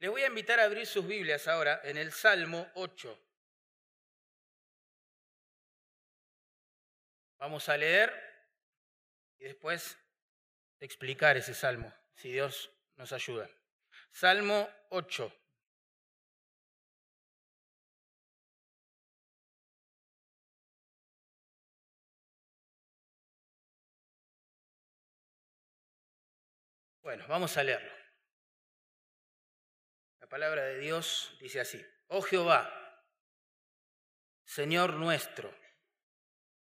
Les voy a invitar a abrir sus Biblias ahora en el Salmo 8. Vamos a leer y después explicar ese salmo, si Dios nos ayuda. Salmo 8. Bueno, vamos a leerlo. La palabra de Dios dice así, oh Jehová, Señor nuestro,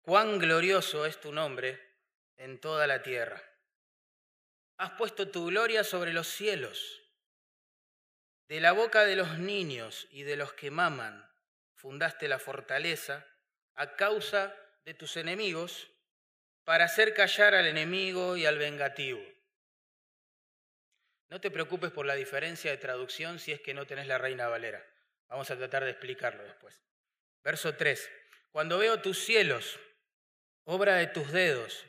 cuán glorioso es tu nombre en toda la tierra. Has puesto tu gloria sobre los cielos. De la boca de los niños y de los que maman fundaste la fortaleza a causa de tus enemigos para hacer callar al enemigo y al vengativo. No te preocupes por la diferencia de traducción si es que no tenés la Reina Valera. Vamos a tratar de explicarlo después. Verso 3. Cuando veo tus cielos, obra de tus dedos,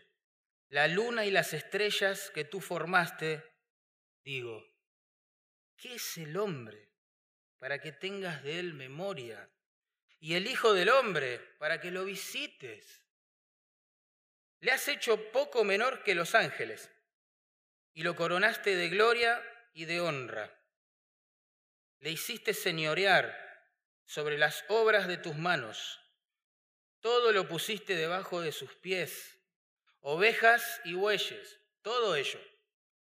la luna y las estrellas que tú formaste, digo, ¿qué es el hombre para que tengas de él memoria? Y el Hijo del Hombre para que lo visites. Le has hecho poco menor que los ángeles y lo coronaste de gloria y de honra. Le hiciste señorear sobre las obras de tus manos. Todo lo pusiste debajo de sus pies, ovejas y bueyes, todo ello.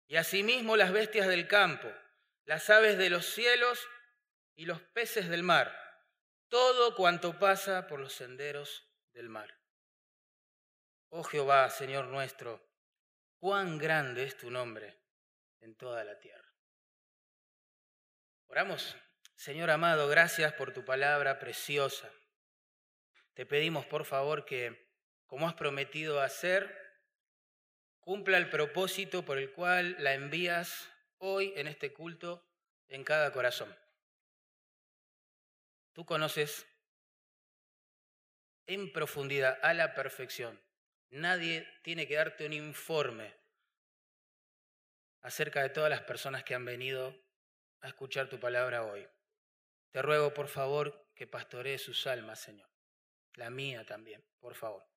Y asimismo las bestias del campo, las aves de los cielos y los peces del mar, todo cuanto pasa por los senderos del mar. Oh Jehová, Señor nuestro, cuán grande es tu nombre en toda la tierra. Oramos, Señor amado, gracias por tu palabra preciosa. Te pedimos, por favor, que, como has prometido hacer, cumpla el propósito por el cual la envías hoy en este culto en cada corazón. Tú conoces en profundidad, a la perfección, Nadie tiene que darte un informe acerca de todas las personas que han venido a escuchar tu palabra hoy. Te ruego, por favor, que pastorees sus almas, Señor. La mía también, por favor.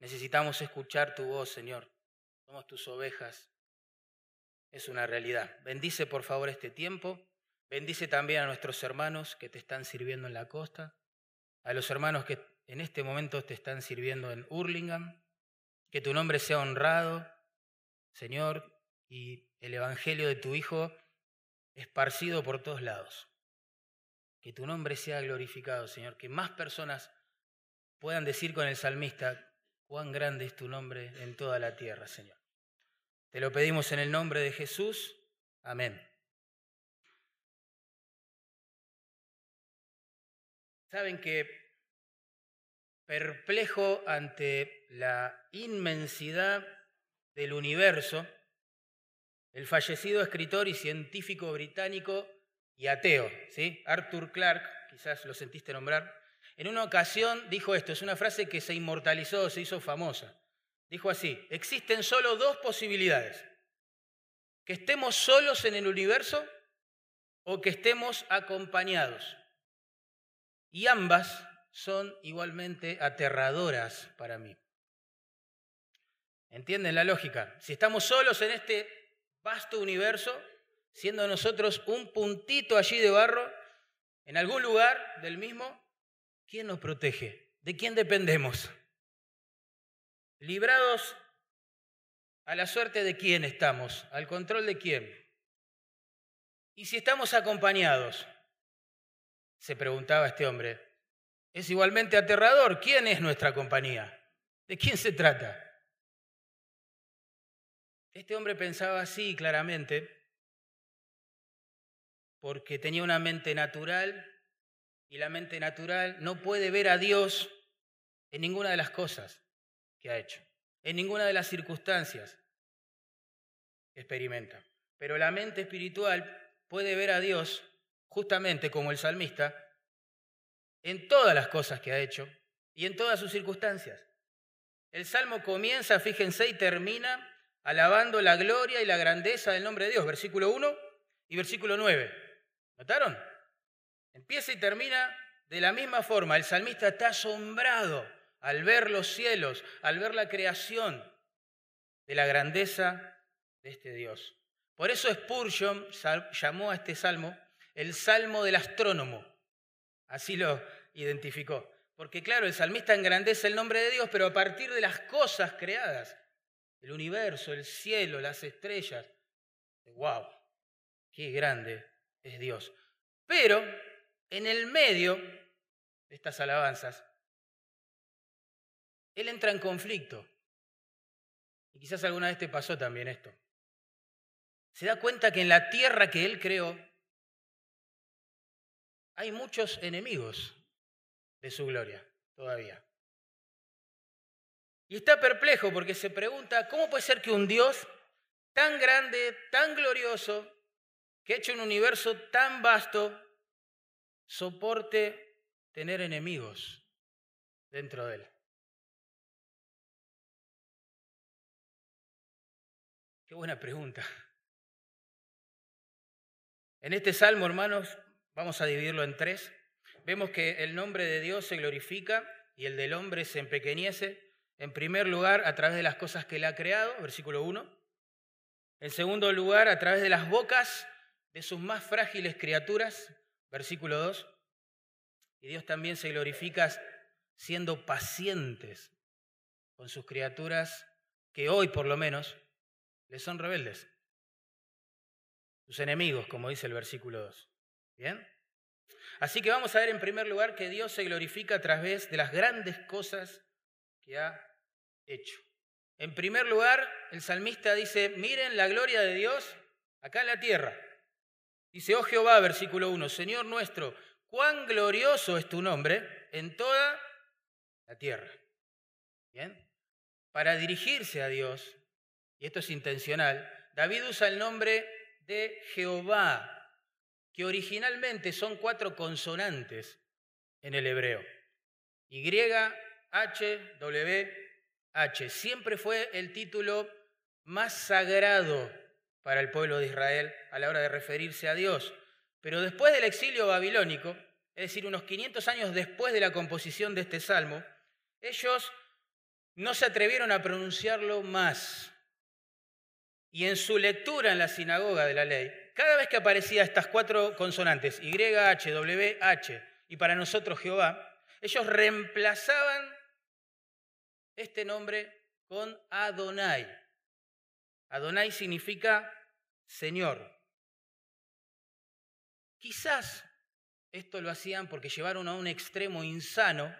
Necesitamos escuchar tu voz, Señor. Somos tus ovejas. Es una realidad. Bendice, por favor, este tiempo. Bendice también a nuestros hermanos que te están sirviendo en la costa, a los hermanos que en este momento te están sirviendo en Hurlingham, que tu nombre sea honrado, Señor, y el Evangelio de tu Hijo esparcido por todos lados. Que tu nombre sea glorificado, Señor, que más personas puedan decir con el salmista, cuán grande es tu nombre en toda la tierra, Señor. Te lo pedimos en el nombre de Jesús. Amén. Saben que perplejo ante la inmensidad del universo, el fallecido escritor y científico británico y ateo, ¿sí? Arthur Clarke, quizás lo sentiste nombrar, en una ocasión dijo esto, es una frase que se inmortalizó, se hizo famosa. Dijo así, existen solo dos posibilidades, que estemos solos en el universo o que estemos acompañados. Y ambas son igualmente aterradoras para mí. ¿Entienden la lógica? Si estamos solos en este vasto universo, siendo nosotros un puntito allí de barro, en algún lugar del mismo, ¿quién nos protege? ¿De quién dependemos? ¿Librados a la suerte de quién estamos? ¿Al control de quién? Y si estamos acompañados, se preguntaba este hombre, es igualmente aterrador. ¿Quién es nuestra compañía? ¿De quién se trata? Este hombre pensaba así claramente porque tenía una mente natural y la mente natural no puede ver a Dios en ninguna de las cosas que ha hecho, en ninguna de las circunstancias que experimenta. Pero la mente espiritual puede ver a Dios justamente como el salmista en todas las cosas que ha hecho y en todas sus circunstancias. El salmo comienza, fíjense, y termina alabando la gloria y la grandeza del nombre de Dios, versículo 1 y versículo 9. ¿Notaron? Empieza y termina de la misma forma. El salmista está asombrado al ver los cielos, al ver la creación de la grandeza de este Dios. Por eso Spurgeon llamó a este salmo el salmo del astrónomo. Así lo identificó. Porque claro, el salmista engrandece el nombre de Dios, pero a partir de las cosas creadas, el universo, el cielo, las estrellas. ¡Wow! ¡Qué grande es Dios! Pero en el medio de estas alabanzas, él entra en conflicto. Y quizás alguna vez te pasó también esto. Se da cuenta que en la tierra que él creó hay muchos enemigos de su gloria todavía. Y está perplejo porque se pregunta, ¿cómo puede ser que un Dios tan grande, tan glorioso, que ha hecho un universo tan vasto, soporte tener enemigos dentro de él? Qué buena pregunta. En este salmo, hermanos, vamos a dividirlo en tres. Vemos que el nombre de Dios se glorifica y el del hombre se empequeñece. En primer lugar, a través de las cosas que él ha creado, versículo 1. En segundo lugar, a través de las bocas de sus más frágiles criaturas, versículo 2. Y Dios también se glorifica siendo pacientes con sus criaturas que hoy por lo menos les son rebeldes. Sus enemigos, como dice el versículo 2. ¿Bien? Así que vamos a ver en primer lugar que Dios se glorifica a través de las grandes cosas que ha hecho. En primer lugar, el salmista dice, miren la gloria de Dios acá en la tierra. Dice, oh Jehová, versículo 1, Señor nuestro, cuán glorioso es tu nombre en toda la tierra. ¿Bien? Para dirigirse a Dios, y esto es intencional, David usa el nombre de Jehová, que originalmente son cuatro consonantes en el hebreo. Y, H, W, H. Siempre fue el título más sagrado para el pueblo de Israel a la hora de referirse a Dios. Pero después del exilio babilónico, es decir, unos 500 años después de la composición de este salmo, ellos no se atrevieron a pronunciarlo más. Y en su lectura en la sinagoga de la ley, cada vez que aparecía estas cuatro consonantes, Y, H, W, H, y para nosotros Jehová, ellos reemplazaban este nombre con Adonai. Adonai significa Señor. Quizás esto lo hacían porque llevaron a un extremo insano,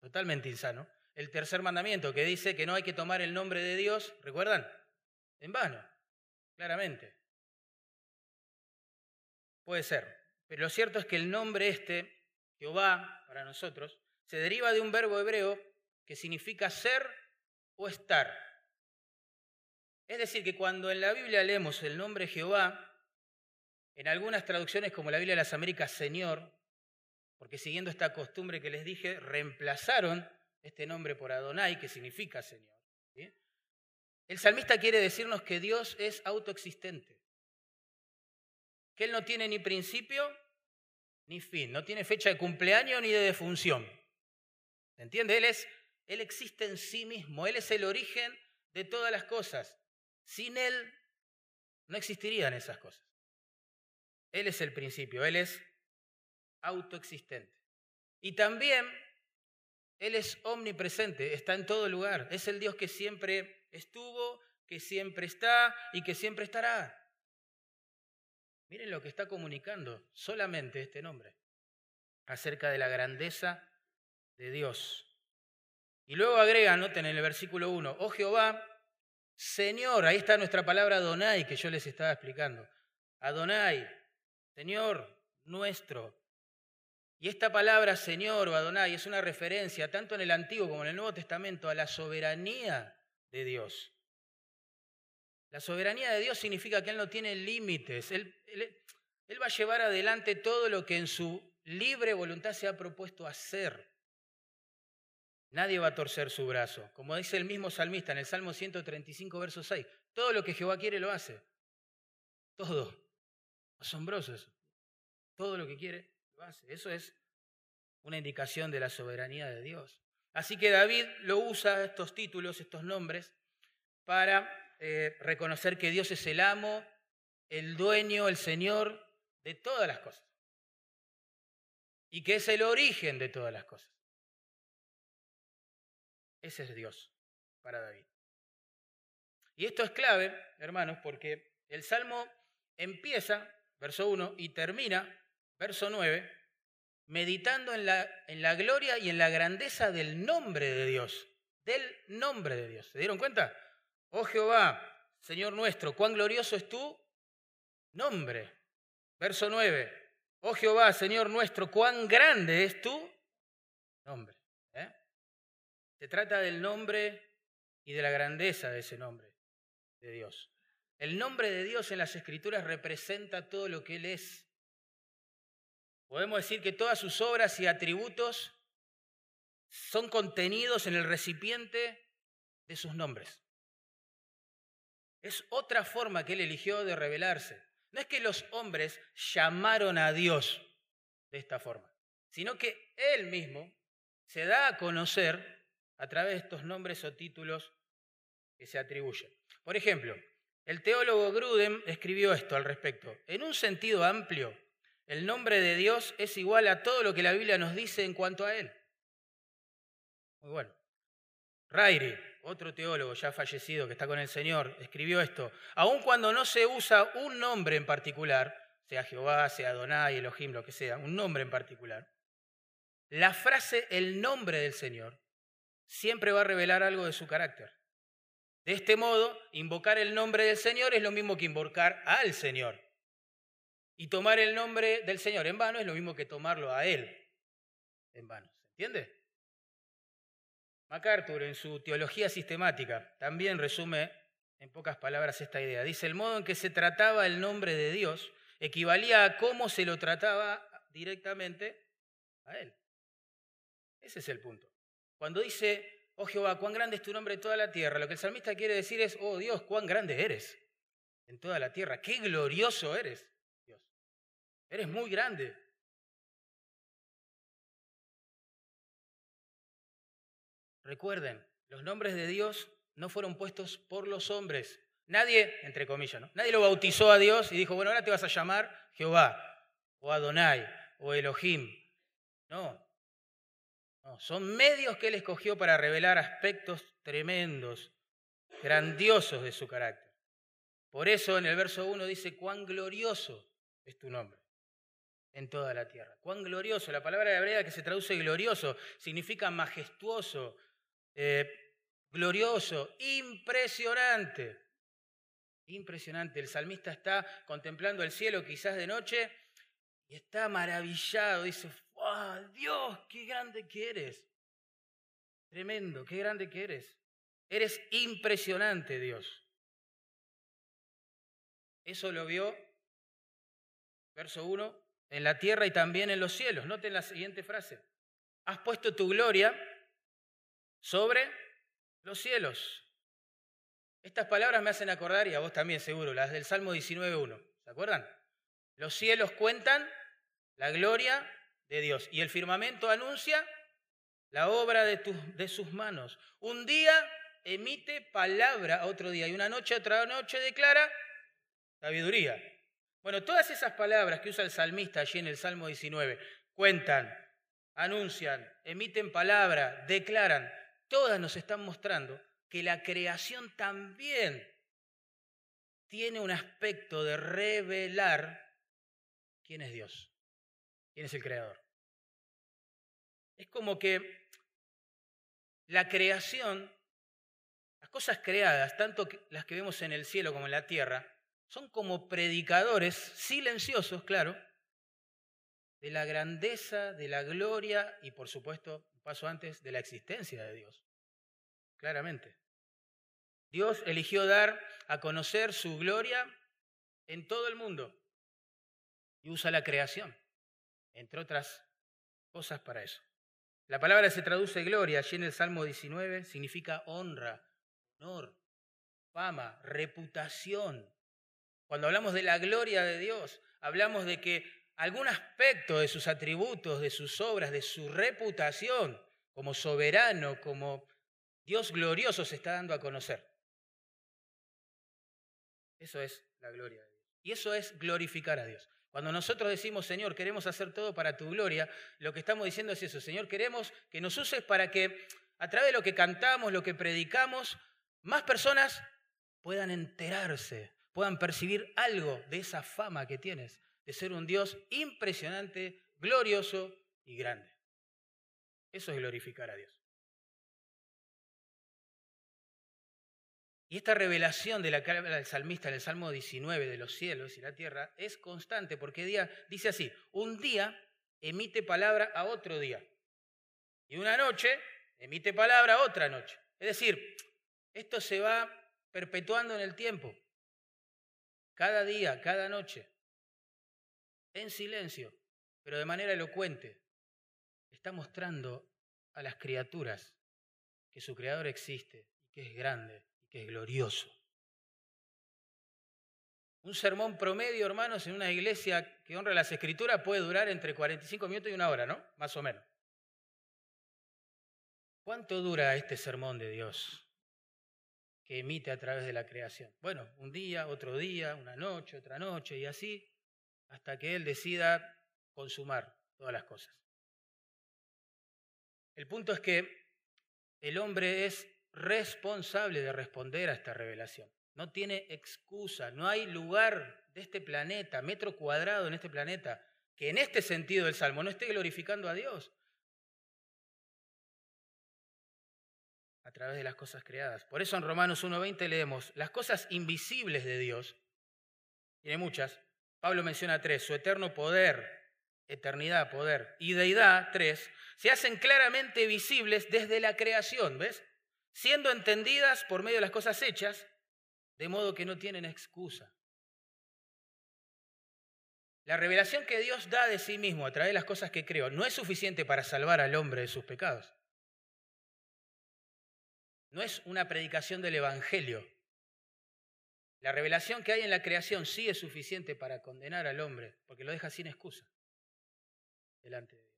totalmente insano, el tercer mandamiento que dice que no hay que tomar el nombre de Dios, ¿recuerdan? En vano, claramente. Puede ser. Pero lo cierto es que el nombre este, Jehová, para nosotros, se deriva de un verbo hebreo que significa ser o estar. Es decir, que cuando en la Biblia leemos el nombre Jehová, en algunas traducciones como la Biblia de las Américas, Señor, porque siguiendo esta costumbre que les dije, reemplazaron este nombre por Adonai, que significa Señor. El salmista quiere decirnos que Dios es autoexistente, que Él no tiene ni principio ni fin, no tiene fecha de cumpleaños ni de defunción. ¿Se entiende? Él, es, él existe en sí mismo, Él es el origen de todas las cosas. Sin Él no existirían esas cosas. Él es el principio, Él es autoexistente. Y también Él es omnipresente, está en todo lugar. Es el Dios que siempre estuvo, que siempre está y que siempre estará. Miren lo que está comunicando solamente este nombre acerca de la grandeza de Dios. Y luego agrega, noten en el versículo 1, oh Jehová, Señor, ahí está nuestra palabra Adonai que yo les estaba explicando. Adonai, Señor nuestro. Y esta palabra Señor o Adonai es una referencia tanto en el Antiguo como en el Nuevo Testamento a la soberanía de Dios. La soberanía de Dios significa que Él no tiene límites. Él, va a llevar adelante todo lo que en su libre voluntad se ha propuesto hacer. Nadie va a torcer su brazo. Como dice el mismo salmista en el Salmo 135, verso 6. Todo lo que Jehová quiere lo hace. Todo. Asombroso eso. Todo lo que quiere, lo hace. Eso es una indicación de la soberanía de Dios. Así que David lo usa, estos títulos, estos nombres, para eh, reconocer que Dios es el amo, el dueño, el Señor de todas las cosas. Y que es el origen de todas las cosas. Ese es Dios para David. Y esto es clave, hermanos, porque el Salmo empieza, verso 1, y termina, verso 9, meditando en la, en la gloria y en la grandeza del nombre de Dios. Del nombre de Dios. ¿Se dieron cuenta? Oh Jehová, Señor nuestro, cuán glorioso es tu nombre. Verso 9. Oh Jehová, Señor nuestro, cuán grande es tu nombre. ¿eh? Se trata del nombre y de la grandeza de ese nombre de Dios. El nombre de Dios en las Escrituras representa todo lo que Él es. Podemos decir que todas sus obras y atributos son contenidos en el recipiente de sus nombres. Es otra forma que Él eligió de revelarse. No es que los hombres llamaron a Dios de esta forma, sino que Él mismo se da a conocer a través de estos nombres o títulos que se atribuyen. Por ejemplo, el teólogo Grudem escribió esto al respecto. En un sentido amplio, el nombre de Dios es igual a todo lo que la Biblia nos dice en cuanto a Él. Muy bueno. Rairi, otro teólogo ya fallecido que está con el Señor, escribió esto. Aun cuando no se usa un nombre en particular, sea Jehová, sea Adonai, Elohim, lo que sea, un nombre en particular, la frase el nombre del Señor siempre va a revelar algo de su carácter. De este modo, invocar el nombre del Señor es lo mismo que invocar al Señor. Y tomar el nombre del Señor en vano es lo mismo que tomarlo a Él en vano. ¿Se entiende? MacArthur, en su Teología Sistemática, también resume en pocas palabras esta idea. Dice, el modo en que se trataba el nombre de Dios equivalía a cómo se lo trataba directamente a Él. Ese es el punto. Cuando dice, oh Jehová, cuán grande es tu nombre en toda la tierra, lo que el salmista quiere decir es, oh Dios, cuán grande eres en toda la tierra, qué glorioso eres, Dios. Eres muy grande. Recuerden, los nombres de Dios no fueron puestos por los hombres. Nadie, entre comillas, ¿no? Nadie lo bautizó a Dios y dijo, bueno, ahora te vas a llamar Jehová, o Adonai, o Elohim. No. Son medios que Él escogió para revelar aspectos tremendos, grandiosos de su carácter. Por eso en el verso 1 dice, cuán glorioso es tu nombre en toda la tierra. Cuán glorioso. La palabra hebrea que se traduce glorioso significa majestuoso, eh, glorioso, impresionante. Impresionante. El salmista está contemplando el cielo quizás de noche y está maravillado. Dice, ¡Oh, Dios, qué grande que eres! Tremendo, qué grande que eres. Eres impresionante, Dios. Eso lo vio, verso 1, en la tierra y también en los cielos. Noten la siguiente frase. Has puesto tu gloria sobre los cielos. Estas palabras me hacen acordar, y a vos también seguro, las del Salmo 19.1. ¿Se acuerdan? Los cielos cuentan la gloria de Dios y el firmamento anuncia la obra de, de sus manos. Un día emite palabra a otro día y una noche a otra noche declara sabiduría. Bueno, todas esas palabras que usa el salmista allí en el Salmo 19 cuentan, anuncian, emiten palabra, declaran todas nos están mostrando que la creación también tiene un aspecto de revelar quién es Dios, quién es el creador. Es como que la creación, las cosas creadas, tanto las que vemos en el cielo como en la tierra, son como predicadores silenciosos, claro, de la grandeza, de la gloria y por supuesto paso antes de la existencia de Dios. Claramente. Dios eligió dar a conocer su gloria en todo el mundo y usa la creación, entre otras cosas para eso. La palabra se traduce gloria, allí en el Salmo 19 significa honra, honor, fama, reputación. Cuando hablamos de la gloria de Dios, hablamos de que algún aspecto de sus atributos, de sus obras, de su reputación como soberano, como Dios glorioso se está dando a conocer. Eso es la gloria de Dios. Y eso es glorificar a Dios. Cuando nosotros decimos, Señor, queremos hacer todo para tu gloria, lo que estamos diciendo es eso, Señor, queremos que nos uses para que a través de lo que cantamos, lo que predicamos, más personas puedan enterarse, puedan percibir algo de esa fama que tienes, de ser un Dios impresionante, glorioso y grande. Eso es glorificar a Dios. Y esta revelación de la que habla el salmista en el Salmo 19 de los cielos y la tierra es constante porque dice así, un día emite palabra a otro día y una noche emite palabra a otra noche. Es decir, esto se va perpetuando en el tiempo, cada día, cada noche, en silencio, pero de manera elocuente. Está mostrando a las criaturas que su Creador existe y que es grande que es glorioso. Un sermón promedio, hermanos, en una iglesia que honra las escrituras puede durar entre 45 minutos y una hora, ¿no? Más o menos. ¿Cuánto dura este sermón de Dios que emite a través de la creación? Bueno, un día, otro día, una noche, otra noche y así, hasta que Él decida consumar todas las cosas. El punto es que el hombre es responsable de responder a esta revelación. No tiene excusa, no hay lugar de este planeta, metro cuadrado en este planeta, que en este sentido del Salmo no esté glorificando a Dios a través de las cosas creadas. Por eso en Romanos 1.20 leemos, las cosas invisibles de Dios, tiene muchas, Pablo menciona tres, su eterno poder, eternidad, poder, y deidad, tres, se hacen claramente visibles desde la creación, ¿ves? siendo entendidas por medio de las cosas hechas, de modo que no tienen excusa. La revelación que Dios da de sí mismo a través de las cosas que creó no es suficiente para salvar al hombre de sus pecados. No es una predicación del Evangelio. La revelación que hay en la creación sí es suficiente para condenar al hombre, porque lo deja sin excusa delante de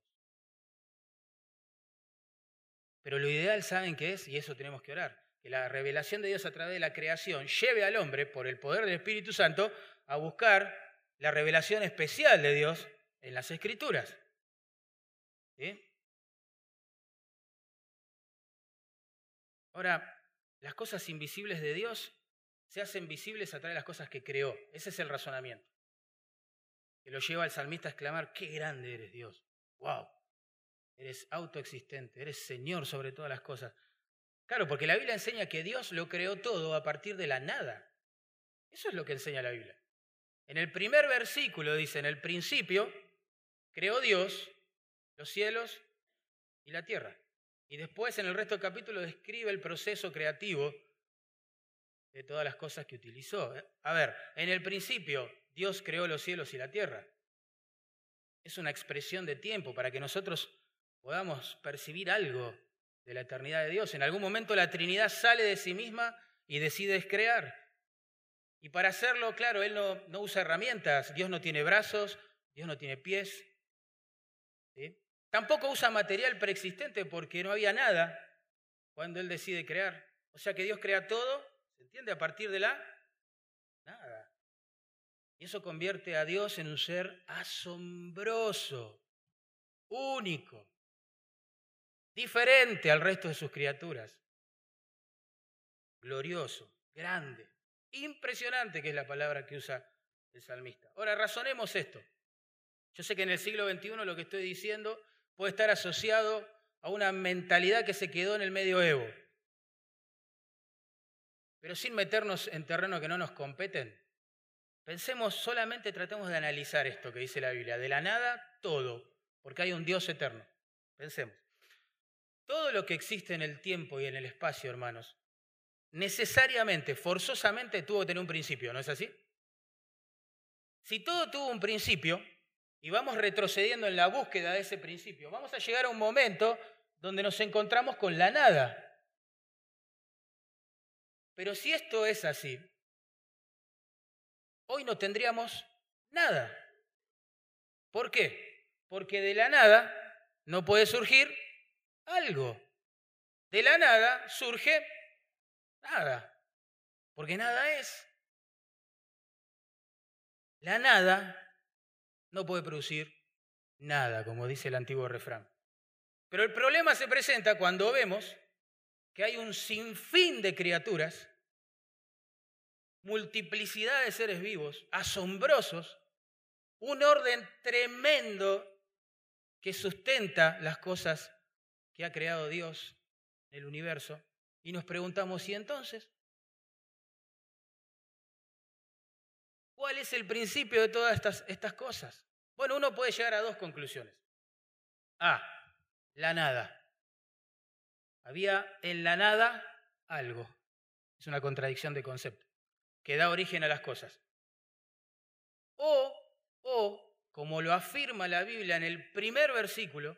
Pero lo ideal, ¿saben qué es? Y eso tenemos que orar. Que la revelación de Dios a través de la creación lleve al hombre, por el poder del Espíritu Santo, a buscar la revelación especial de Dios en las Escrituras. Ahora, las cosas invisibles de Dios se hacen visibles a través de las cosas que creó. Ese es el razonamiento. Que lo lleva al salmista a exclamar, qué grande eres Dios. ¡Wow! eres autoexistente, eres Señor sobre todas las cosas. Claro, porque la Biblia enseña que Dios lo creó todo a partir de la nada. Eso es lo que enseña la Biblia. En el primer versículo dice, en el principio creó Dios los cielos y la tierra. Y después en el resto del capítulo describe el proceso creativo de todas las cosas que utilizó. A ver, en el principio Dios creó los cielos y la tierra. Es una expresión de tiempo para que nosotros podamos percibir algo de la eternidad de Dios. En algún momento la Trinidad sale de sí misma y decide crear. Y para hacerlo, claro, Él no, no usa herramientas. Dios no tiene brazos, Dios no tiene pies. Tampoco usa material preexistente porque no había nada cuando Él decide crear. O sea que Dios crea todo, ¿se entiende? A partir de la nada. Y eso convierte a Dios en un ser asombroso, único, diferente al resto de sus criaturas. Glorioso, grande, impresionante, que es la palabra que usa el salmista. Ahora, razonemos esto. Yo sé que en el siglo XXI lo que estoy diciendo puede estar asociado a una mentalidad que se quedó en el medioevo. Pero sin meternos en terreno que no nos competen, pensemos solamente, tratemos de analizar esto que dice la Biblia. De la nada, todo, porque hay un Dios eterno. Pensemos. Todo lo que existe en el tiempo y en el espacio, hermanos, necesariamente, forzosamente tuvo que tener un principio, ¿no es así? Si todo tuvo un principio y vamos retrocediendo en la búsqueda de ese principio, vamos a llegar a un momento donde nos encontramos con la nada. Pero si esto es así, hoy no tendríamos nada. ¿Por qué? Porque de la nada no puede surgir algo. De la nada surge nada. Porque nada es. La nada no puede producir nada, como dice el antiguo refrán. Pero el problema se presenta cuando vemos que hay un sinfín de criaturas, multiplicidad de seres vivos, asombrosos, un orden tremendo que sustenta las cosas que ha creado Dios el universo. Y nos preguntamos, ¿y entonces? ¿Cuál es el principio de todas estas, estas cosas? Bueno, uno puede llegar a dos conclusiones. A, la nada. Había en la nada algo. Es una contradicción de concepto que da origen a las cosas. O, o, como lo afirma la Biblia en el primer versículo,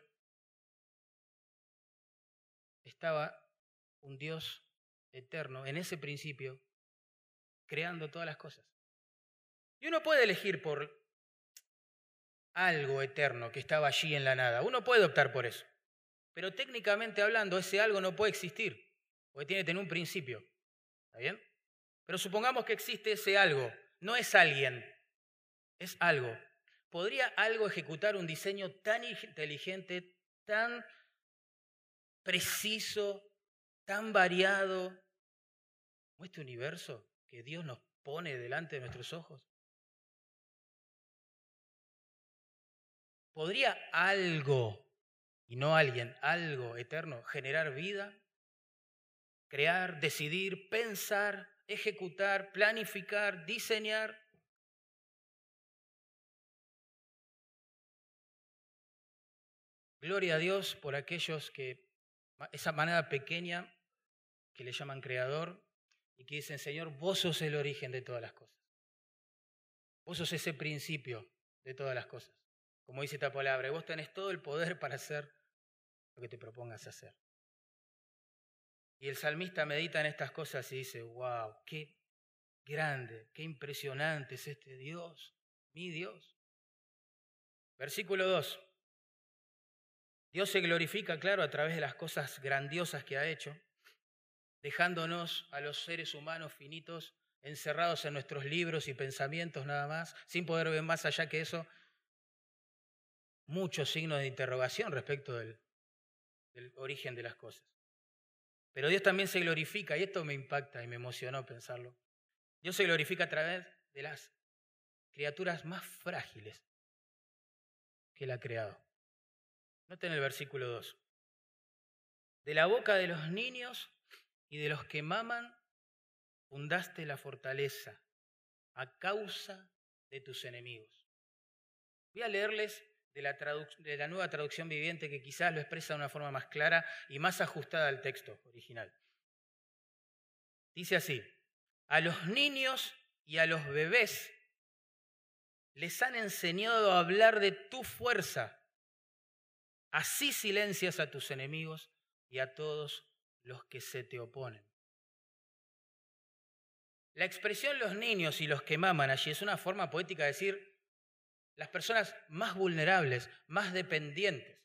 estaba un Dios eterno en ese principio creando todas las cosas. Y uno puede elegir por algo eterno que estaba allí en la nada. Uno puede optar por eso. Pero técnicamente hablando, ese algo no puede existir, porque tiene que tener un principio. ¿Está bien? Pero supongamos que existe ese algo. No es alguien, es algo. ¿Podría algo ejecutar un diseño tan inteligente, tan preciso, tan variado como este universo que Dios nos pone delante de nuestros ojos? ¿Podría algo, y no alguien, algo eterno, generar vida? Crear, decidir, pensar, ejecutar, planificar, diseñar. Gloria a Dios por aquellos que, esa manera pequeña que le llaman creador y que dicen, Señor, vos sos el origen de todas las cosas. Vos sos ese principio de todas las cosas como dice esta palabra, vos tenés todo el poder para hacer lo que te propongas hacer. Y el salmista medita en estas cosas y dice, wow, qué grande, qué impresionante es este Dios, mi Dios. Versículo 2. Dios se glorifica, claro, a través de las cosas grandiosas que ha hecho, dejándonos a los seres humanos finitos encerrados en nuestros libros y pensamientos nada más, sin poder ver más allá que eso, muchos signos de interrogación respecto del, origen de las cosas. Pero Dios también se glorifica, y esto me impacta y me emocionó pensarlo. Dios se glorifica a través de las criaturas más frágiles que Él ha creado. Noten el versículo 2. De la boca de los niños y de los que maman, fundaste la fortaleza a causa de tus enemigos. Voy a leerles de la, nueva traducción viviente que quizás lo expresa de una forma más clara y más ajustada al texto original. Dice así, a los niños y a los bebés les han enseñado a hablar de tu fuerza. Así silencias a tus enemigos y a todos los que se te oponen. La expresión los niños y los que maman allí es una forma poética de decir las personas más vulnerables, más dependientes.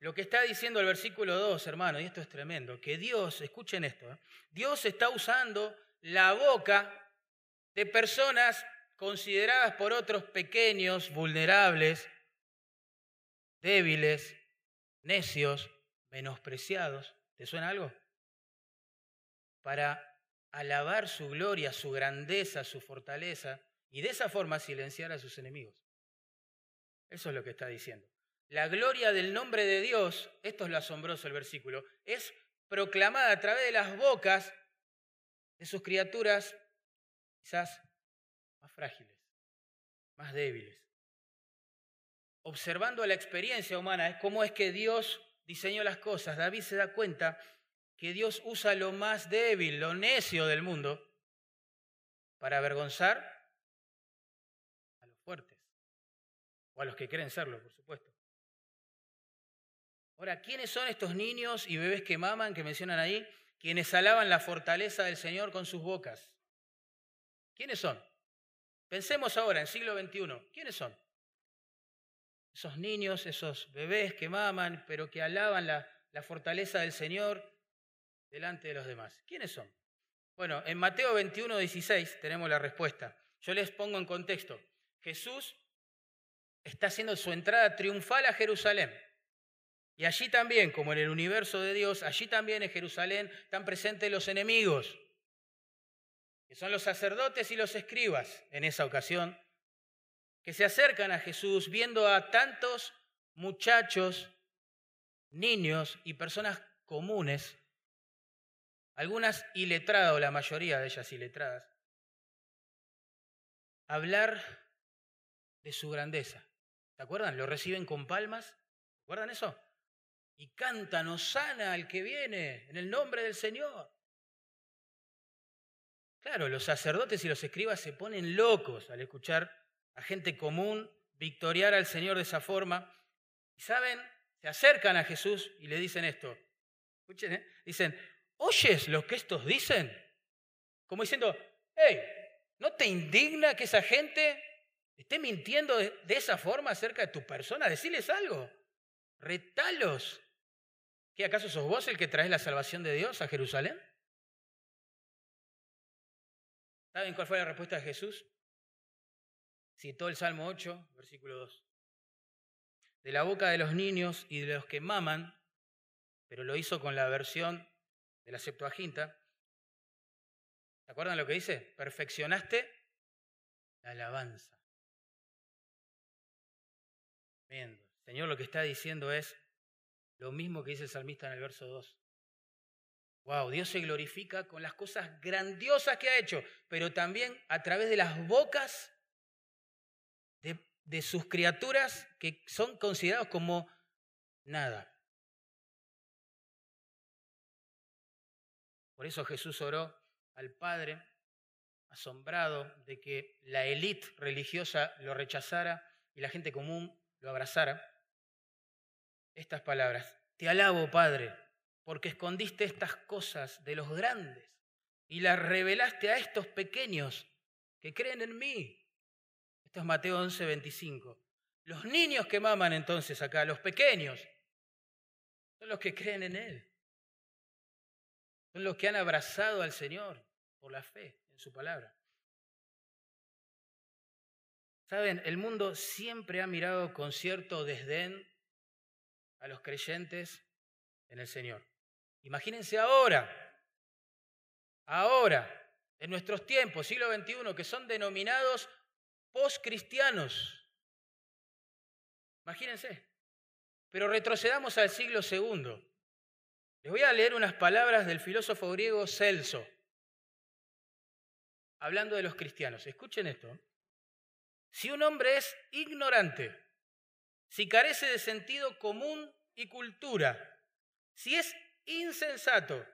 Lo que está diciendo el versículo 2, hermano, y esto es tremendo, que Dios, escuchen esto, ¿eh? Dios está usando la boca de personas consideradas por otros pequeños, vulnerables, débiles, necios, menospreciados. ¿Te suena algo? Para alabar su gloria, su grandeza, su fortaleza, y de esa forma silenciar a sus enemigos. Eso es lo que está diciendo. La gloria del nombre de Dios, esto es lo asombroso el versículo, es proclamada a través de las bocas de sus criaturas quizás más frágiles, más débiles. Observando la experiencia humana, cómo es que Dios diseñó las cosas. David se da cuenta que Dios usa lo más débil, lo necio del mundo, para avergonzar fuertes, o a los que quieren serlo, por supuesto. Ahora, ¿quiénes son estos niños y bebés que maman, que mencionan ahí, quienes alaban la fortaleza del Señor con sus bocas? ¿Quiénes son? Pensemos ahora, en siglo XXI, ¿quiénes son? Esos niños, esos bebés que maman, pero que alaban la, la fortaleza del Señor delante de los demás. ¿Quiénes son? Bueno, en Mateo 21, 16 tenemos la respuesta. Yo les pongo en contexto. Jesús está haciendo su entrada triunfal a Jerusalén. Y allí también, como en el universo de Dios, allí también en Jerusalén están presentes los enemigos, que son los sacerdotes y los escribas en esa ocasión, que se acercan a Jesús viendo a tantos muchachos, niños y personas comunes, algunas iletradas o la mayoría de ellas iletradas, hablar de su grandeza. ¿Se acuerdan? Lo reciben con palmas. ¿Se acuerdan eso? Y cantan, Osana al que viene, en el nombre del Señor. Claro, los sacerdotes y los escribas se ponen locos al escuchar a gente común victoriar al Señor de esa forma. Y saben, se acercan a Jesús y le dicen esto. Escuchen, ¿eh? dicen, ¿oyes lo que estos dicen? Como diciendo, hey, ¿no te indigna que esa gente esté mintiendo de, esa forma acerca de tu persona? Decirles algo. Retalos. ¿Qué acaso sos vos el que traes la salvación de Dios a Jerusalén? ¿Saben cuál fue la respuesta de Jesús? Citó el Salmo 8, versículo 2. De la boca de los niños y de los que maman, pero lo hizo con la versión de la Septuaginta. ¿Se acuerdan lo que dice? Perfeccionaste la alabanza. Viendo. Señor lo que está diciendo es lo mismo que dice el salmista en el verso 2. Wow, Dios se glorifica con las cosas grandiosas que ha hecho, pero también a través de las bocas de, de sus criaturas que son considerados como nada. Por eso Jesús oró al Padre, asombrado de que la élite religiosa lo rechazara y la gente común lo abrazara. Estas palabras, te alabo Padre, porque escondiste estas cosas de los grandes y las revelaste a estos pequeños que creen en mí. Esto es Mateo 11, 25. Los niños que maman entonces acá, los pequeños, son los que creen en Él. Son los que han abrazado al Señor por la fe en su palabra. Saben, el mundo siempre ha mirado con cierto desdén a los creyentes en el Señor. Imagínense ahora, ahora, en nuestros tiempos, siglo XXI, que son denominados post-cristianos. Imagínense. Pero retrocedamos al siglo II. Les voy a leer unas palabras del filósofo griego Celso, hablando de los cristianos. Escuchen esto. Si un hombre es ignorante, si carece de sentido común y cultura, si es insensato,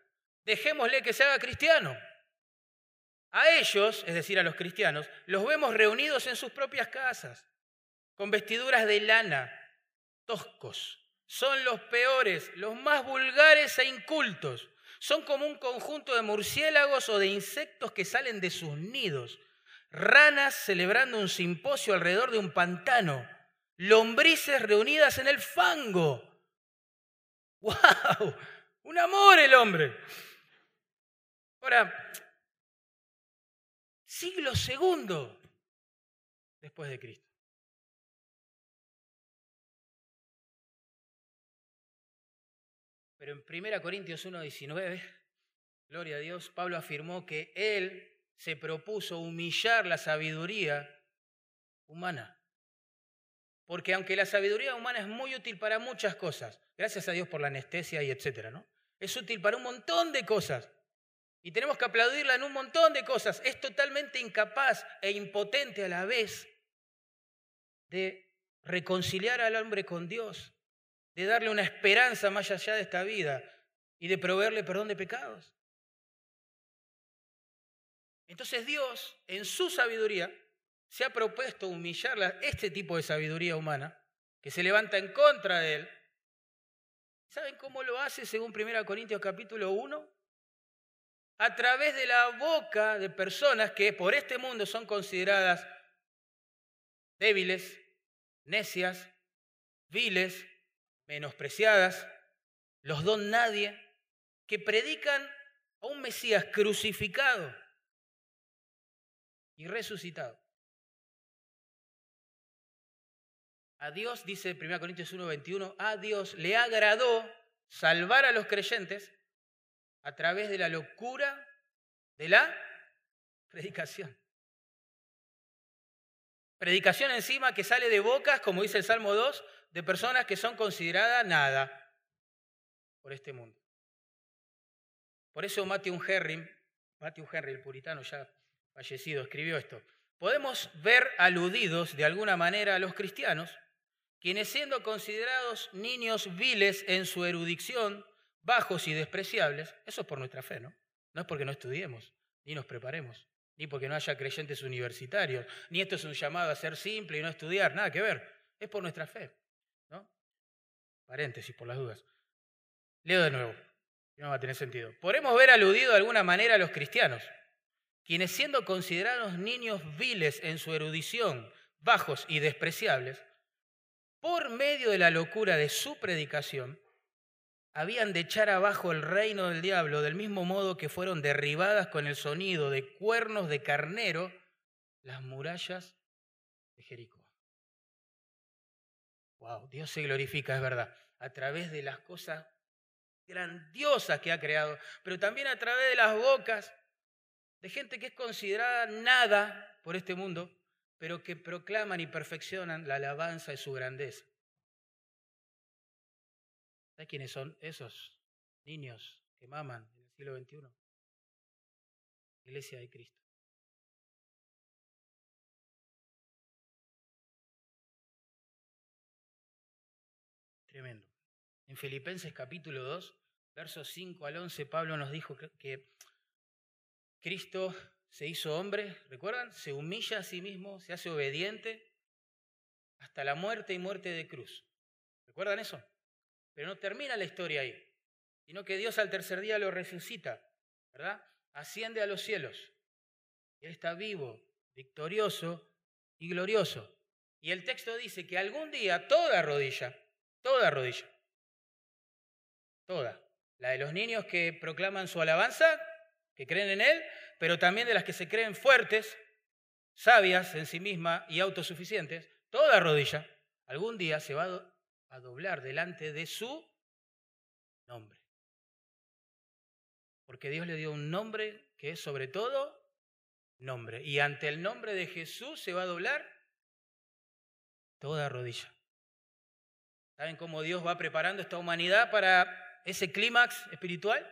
dejémosle que se haga cristiano. A ellos, es decir, a los cristianos, los vemos reunidos en sus propias casas, con vestiduras de lana, toscos, son los peores, los más vulgares e incultos. Son como un conjunto de murciélagos o de insectos que salen de sus nidos, ranas celebrando un simposio alrededor de un pantano, lombrices reunidas en el fango. ¡Wow! Un amor el hombre. Ahora, siglo segundo después de Cristo. Pero en 1 Corintios 1.19, gloria a Dios, Pablo afirmó que él se propuso humillar la sabiduría humana. Porque aunque la sabiduría humana es muy útil para muchas cosas, gracias a Dios por la anestesia y etcétera, ¿no? Es útil para un montón de cosas. Y tenemos que aplaudirla en un montón de cosas. Es totalmente incapaz e impotente a la vez de reconciliar al hombre con Dios de darle una esperanza más allá de esta vida y de proveerle perdón de pecados. Entonces Dios, en su sabiduría, se ha propuesto humillar este tipo de sabiduría humana que se levanta en contra de él. ¿Saben cómo lo hace según 1 Corintios capítulo 1? A través de la boca de personas que por este mundo son consideradas débiles, necias, viles, menospreciadas, los don nadie, que predican a un Mesías crucificado y resucitado. A Dios, dice 1 Corintios 1:21, a Dios le agradó salvar a los creyentes a través de la locura de la predicación. Predicación encima que sale de bocas, como dice el Salmo 2, de personas que son consideradas nada por este mundo. Por eso Matthew Henry, Matthew Henry, el puritano ya fallecido, escribió esto. Podemos ver aludidos de alguna manera a los cristianos, quienes siendo considerados niños viles en su erudición, bajos y despreciables, eso es por nuestra fe, ¿no? No es porque no estudiemos, ni nos preparemos ni porque no haya creyentes universitarios, ni esto es un llamado a ser simple y no estudiar, nada que ver. Es por nuestra fe. ¿no? Paréntesis, por las dudas. Leo de nuevo, no va a tener sentido. Podemos ver aludido de alguna manera a los cristianos, quienes siendo considerados niños viles en su erudición, bajos y despreciables, por medio de la locura de su predicación, habían de echar abajo el reino del diablo del mismo modo que fueron derribadas con el sonido de cuernos de carnero las murallas de Jericó. Wow, Dios se glorifica, es verdad, a través de las cosas grandiosas que ha creado, pero también a través de las bocas de gente que es considerada nada por este mundo, pero que proclaman y perfeccionan la alabanza de su grandeza. ¿Sabes quiénes son esos niños que maman en el siglo XXI? Iglesia de Cristo. Tremendo. En Filipenses capítulo 2, versos 5 al 11, Pablo nos dijo que Cristo se hizo hombre, ¿recuerdan? Se humilla a sí mismo, se hace obediente hasta la muerte y muerte de cruz. ¿Recuerdan eso? Pero no termina la historia ahí, sino que Dios al tercer día lo resucita, ¿verdad? Asciende a los cielos. Él está vivo, victorioso y glorioso. Y el texto dice que algún día toda rodilla, toda rodilla, toda, la de los niños que proclaman su alabanza, que creen en Él, pero también de las que se creen fuertes, sabias en sí mismas y autosuficientes, toda rodilla, algún día se va a doblar delante de su nombre. Porque Dios le dio un nombre que es sobre todo nombre. Y ante el nombre de Jesús se va a doblar toda rodilla. ¿Saben cómo Dios va preparando esta humanidad para ese clímax espiritual?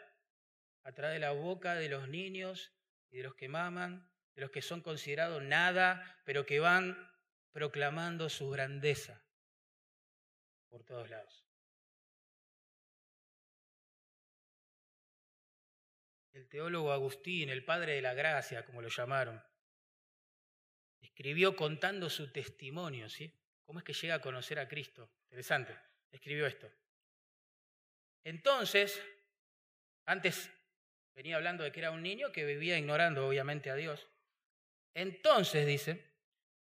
A través de la boca de los niños y de los que maman, de los que son considerados nada, pero que van proclamando su grandeza por todos lados. El teólogo Agustín, el padre de la gracia, como lo llamaron, escribió contando su testimonio, ¿sí? ¿Cómo es que llega a conocer a Cristo? Interesante, escribió esto. Entonces, antes venía hablando de que era un niño que vivía ignorando obviamente a Dios. Entonces, dice,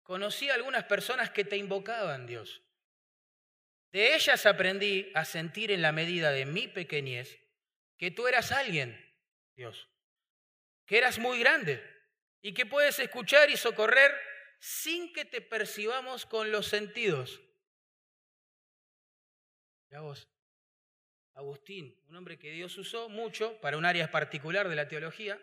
conocí a algunas personas que te invocaban Dios de ellas aprendí a sentir en la medida de mi pequeñez que tú eras alguien, Dios, que eras muy grande y que puedes escuchar y socorrer sin que te percibamos con los sentidos. Ya vos, Agustín, un hombre que Dios usó mucho para un área particular de la teología,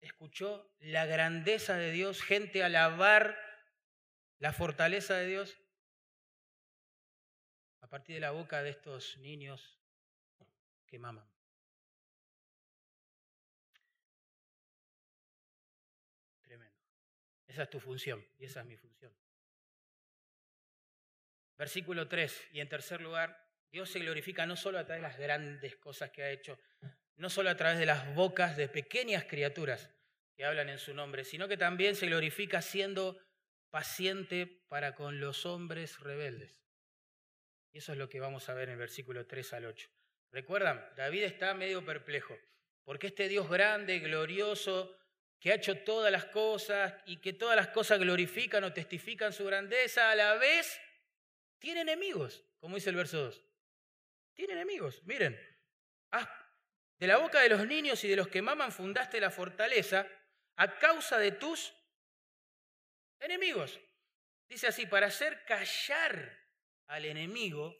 escuchó la grandeza de Dios, gente alabar la fortaleza de Dios a partir de la boca de estos niños que maman. Tremendo. Esa es tu función y esa es mi función. Versículo 3. Y en tercer lugar, Dios se glorifica no solo a través de las grandes cosas que ha hecho, no solo a través de las bocas de pequeñas criaturas que hablan en su nombre, sino que también se glorifica siendo paciente para con los hombres rebeldes. Y eso es lo que vamos a ver en el versículo 3 al 8. Recuerdan, David está medio perplejo, porque este Dios grande, glorioso, que ha hecho todas las cosas y que todas las cosas glorifican o testifican su grandeza, a la vez tiene enemigos, como dice el verso 2. Tiene enemigos, miren. de la boca de los niños y de los que maman fundaste la fortaleza a causa de tus enemigos. Dice así, para hacer callar al enemigo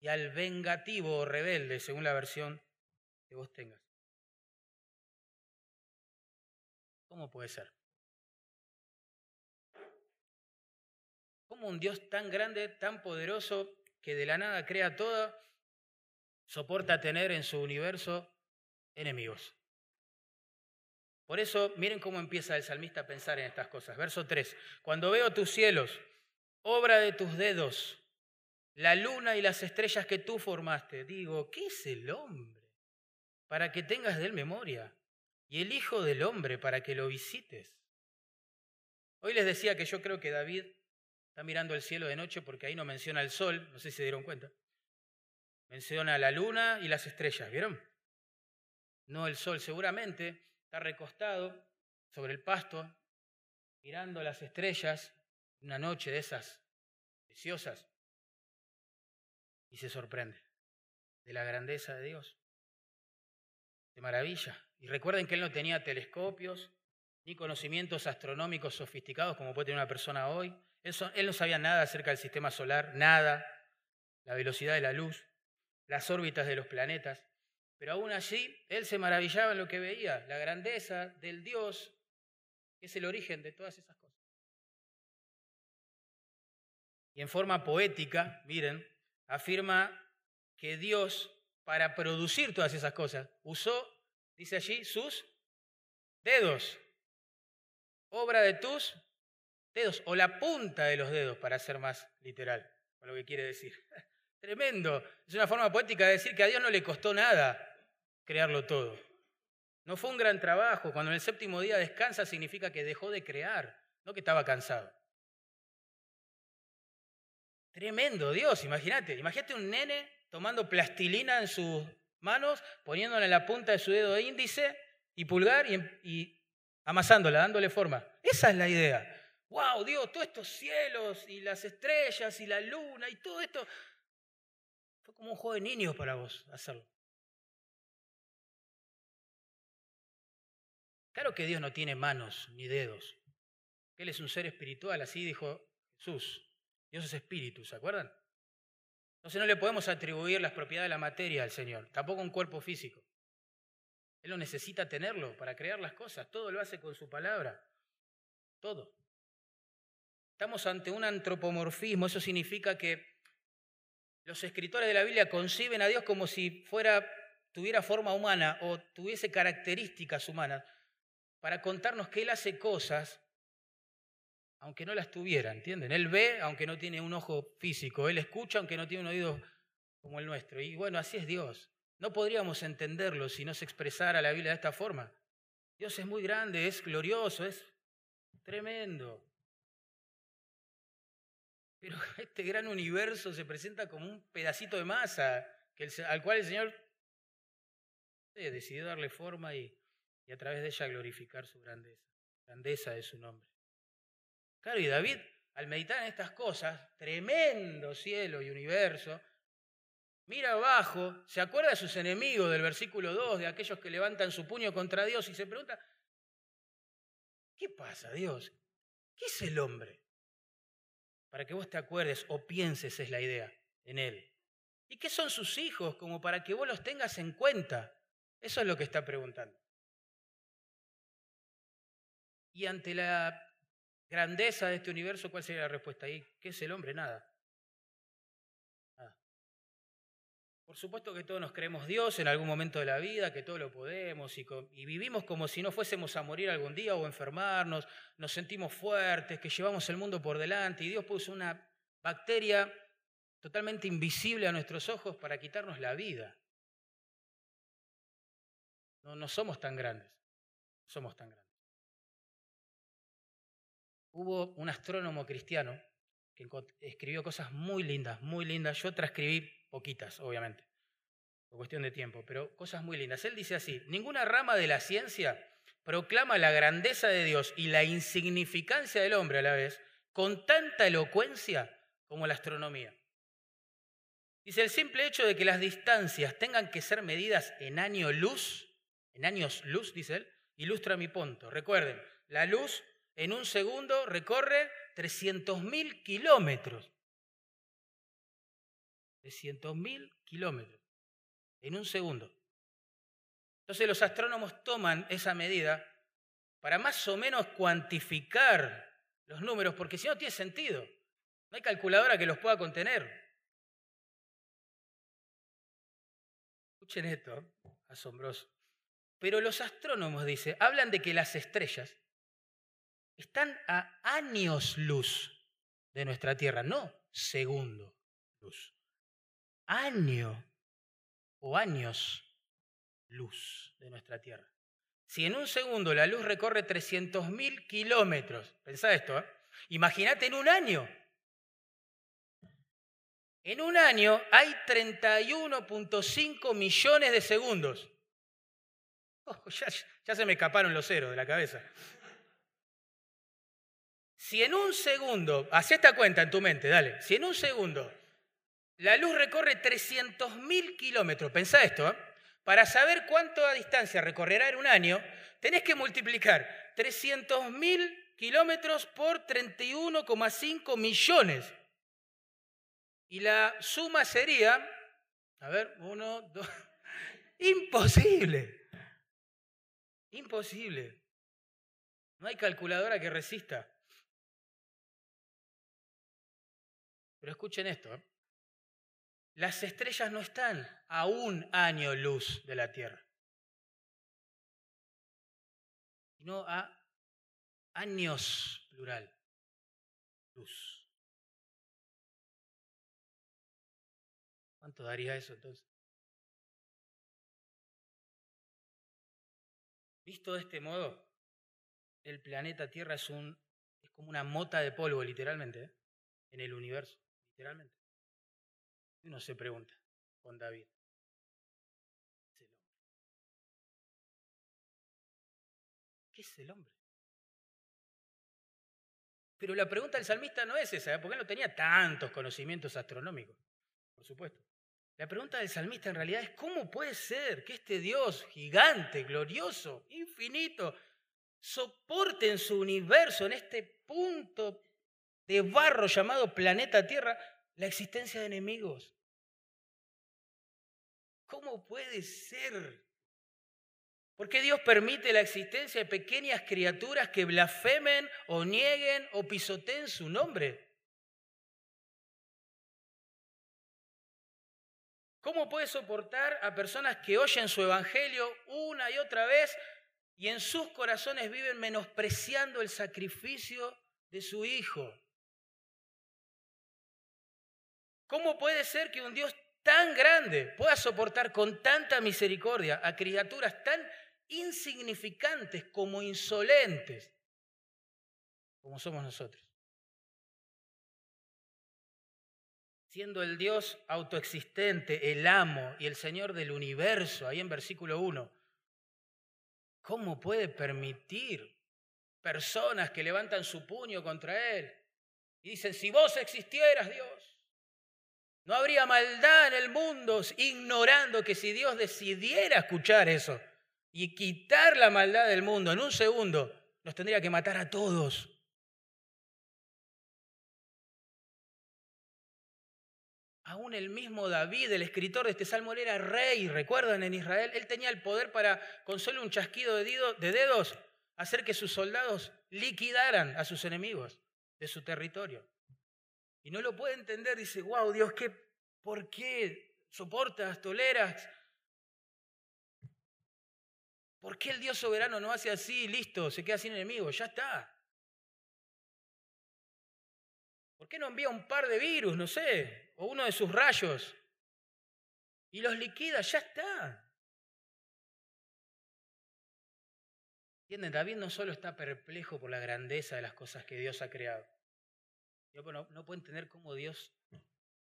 y al vengativo o rebelde, según la versión que vos tengas. ¿Cómo puede ser? ¿Cómo un Dios tan grande, tan poderoso, que de la nada crea todo, soporta tener en su universo enemigos? Por eso, miren cómo empieza el salmista a pensar en estas cosas. Verso 3. Cuando veo tus cielos, obra de tus dedos, la luna y las estrellas que tú formaste, digo, ¿qué es el hombre? Para que tengas de él memoria y el Hijo del Hombre para que lo visites. Hoy les decía que yo creo que David está mirando el cielo de noche porque ahí no menciona el sol, no sé si se dieron cuenta. Menciona la luna y las estrellas, ¿vieron? No el sol, seguramente está recostado sobre el pasto, mirando las estrellas, una noche de esas preciosas, y se sorprende de la grandeza de Dios, de maravilla. Y recuerden que él no tenía telescopios ni conocimientos astronómicos sofisticados como puede tener una persona hoy. Él, no sabía nada acerca del sistema solar, nada, la velocidad de la luz, las órbitas de los planetas. Pero aún allí, él se maravillaba en lo que veía, la grandeza del Dios, que es el origen de todas esas cosas. Y en forma poética, miren, afirma que Dios, para producir todas esas cosas, usó dice allí, sus dedos. Obra de tus dedos, o la punta de los dedos, para ser más literal, con lo que quiere decir. Tremendo. Es una forma poética de decir que a Dios no le costó nada crearlo todo. No fue un gran trabajo. Cuando en el séptimo día descansa significa que dejó de crear, no que estaba cansado. Tremendo, Dios, imagínate. Imagínate un nene tomando plastilina en sus manos, poniéndola en la punta de su dedo índice y pulgar y, amasándola, dándole forma. Esa es la idea. ¡Wow, Dios! Todos estos cielos y las estrellas y la luna y todo esto. Fue como un juego de niños para vos hacerlo. Claro que Dios no tiene manos ni dedos. Él es un ser espiritual, así dijo Jesús. Dios es espíritu, ¿se acuerdan? Entonces no le podemos atribuir las propiedades de la materia al Señor, tampoco un cuerpo físico. Él lo necesita tenerlo para crear las cosas, todo lo hace con su palabra, todo. Estamos ante un antropomorfismo, eso significa que los escritores de la Biblia conciben a Dios como si fuera, tuviera forma humana o tuviese características humanas para contarnos que Él hace cosas aunque no las tuviera, ¿entienden? Él ve aunque no tiene un ojo físico, él escucha aunque no tiene un oído como el nuestro. Y bueno, así es Dios. No podríamos entenderlo si no se expresara la Biblia de esta forma. Dios es muy grande, es glorioso, es tremendo. Pero este gran universo se presenta como un pedacito de masa al cual el Señor decidió darle forma y, y a través de ella glorificar su grandeza, grandeza de su nombre. Claro, y David, al meditar en estas cosas, tremendo cielo y universo, mira abajo, se acuerda de sus enemigos del versículo 2, de aquellos que levantan su puño contra Dios y se pregunta, ¿qué pasa Dios? ¿Qué es el hombre? Para que vos te acuerdes o pienses es la idea en él. ¿Y qué son sus hijos como para que vos los tengas en cuenta? Eso es lo que está preguntando. Y ante la grandeza de este universo, ¿cuál sería la respuesta ahí? ¿Qué es el hombre? Nada. Por supuesto que todos nos creemos Dios en algún momento de la vida, que todo lo podemos y, vivimos como si no fuésemos a morir algún día o enfermarnos, nos sentimos fuertes, que llevamos el mundo por delante y Dios puso una bacteria totalmente invisible a nuestros ojos para quitarnos la vida. No, no somos tan grandes, somos tan grandes. Hubo un astrónomo cristiano que escribió cosas muy lindas, muy lindas. Yo transcribí poquitas, obviamente, por cuestión de tiempo, pero cosas muy lindas. Él dice así, ninguna rama de la ciencia proclama la grandeza de Dios y la insignificancia del hombre a la vez con tanta elocuencia como la astronomía. Dice, el simple hecho de que las distancias tengan que ser medidas en año luz, en años luz, dice él, ilustra mi punto. Recuerden, la luz en un segundo recorre 300.000 kilómetros. 300.000 kilómetros en un segundo. Entonces los astrónomos toman esa medida para más o menos cuantificar los números, porque si no tiene sentido. No hay calculadora que los pueda contener. Escuchen esto, asombroso. Pero los astrónomos, dice, hablan de que las estrellas están a años luz de nuestra Tierra, no segundo luz. Año o años luz de nuestra Tierra. Si en un segundo la luz recorre 300.000 kilómetros, pensá esto, ¿eh? imagínate en un año. En un año hay 31.5 millones de segundos. Oh, ya, ya se me escaparon los ceros de la cabeza. Si en un segundo, haz esta cuenta en tu mente, dale, si en un segundo la luz recorre 300.000 kilómetros, pensá esto, ¿eh? para saber cuánto a distancia recorrerá en un año, tenés que multiplicar 300.000 kilómetros por 31,5 millones. Y la suma sería, a ver, uno, dos, imposible. Imposible. No hay calculadora que resista. Pero escuchen esto. ¿eh? Las estrellas no están a un año luz de la Tierra, sino a años plural, luz. ¿Cuánto daría eso entonces? Visto de este modo, el planeta Tierra es, un, es como una mota de polvo, literalmente, ¿eh? en el universo literalmente. Uno se pregunta con David, ¿qué es el hombre? Pero la pregunta del salmista no es esa, ¿eh? porque él no tenía tantos conocimientos astronómicos, por supuesto. La pregunta del salmista en realidad es, ¿cómo puede ser que este Dios gigante, glorioso, infinito, soporte en su universo, en este punto de barro llamado planeta Tierra, la existencia de enemigos. ¿Cómo puede ser? ¿Por qué Dios permite la existencia de pequeñas criaturas que blasfemen o nieguen o pisoteen su nombre? ¿Cómo puede soportar a personas que oyen su evangelio una y otra vez y en sus corazones viven menospreciando el sacrificio de su Hijo? ¿Cómo puede ser que un Dios tan grande pueda soportar con tanta misericordia a criaturas tan insignificantes como insolentes como somos nosotros? Siendo el Dios autoexistente, el amo y el Señor del universo, ahí en versículo 1, ¿cómo puede permitir personas que levantan su puño contra Él y dicen, si vos existieras, Dios, no habría maldad en el mundo ignorando que si Dios decidiera escuchar eso y quitar la maldad del mundo en un segundo, nos tendría que matar a todos. Aún el mismo David, el escritor de este salmo, era rey, recuerdan en Israel, él tenía el poder para, con solo un chasquido de dedos, hacer que sus soldados liquidaran a sus enemigos de su territorio. Y no lo puede entender, dice, wow, Dios, ¿qué, ¿por qué soportas, toleras? ¿Por qué el Dios soberano no hace así, listo, se queda sin enemigos? Ya está. ¿Por qué no envía un par de virus, no sé, o uno de sus rayos? Y los liquida, ya está. ¿Entienden? David no solo está perplejo por la grandeza de las cosas que Dios ha creado, yo no, no puedo entender cómo Dios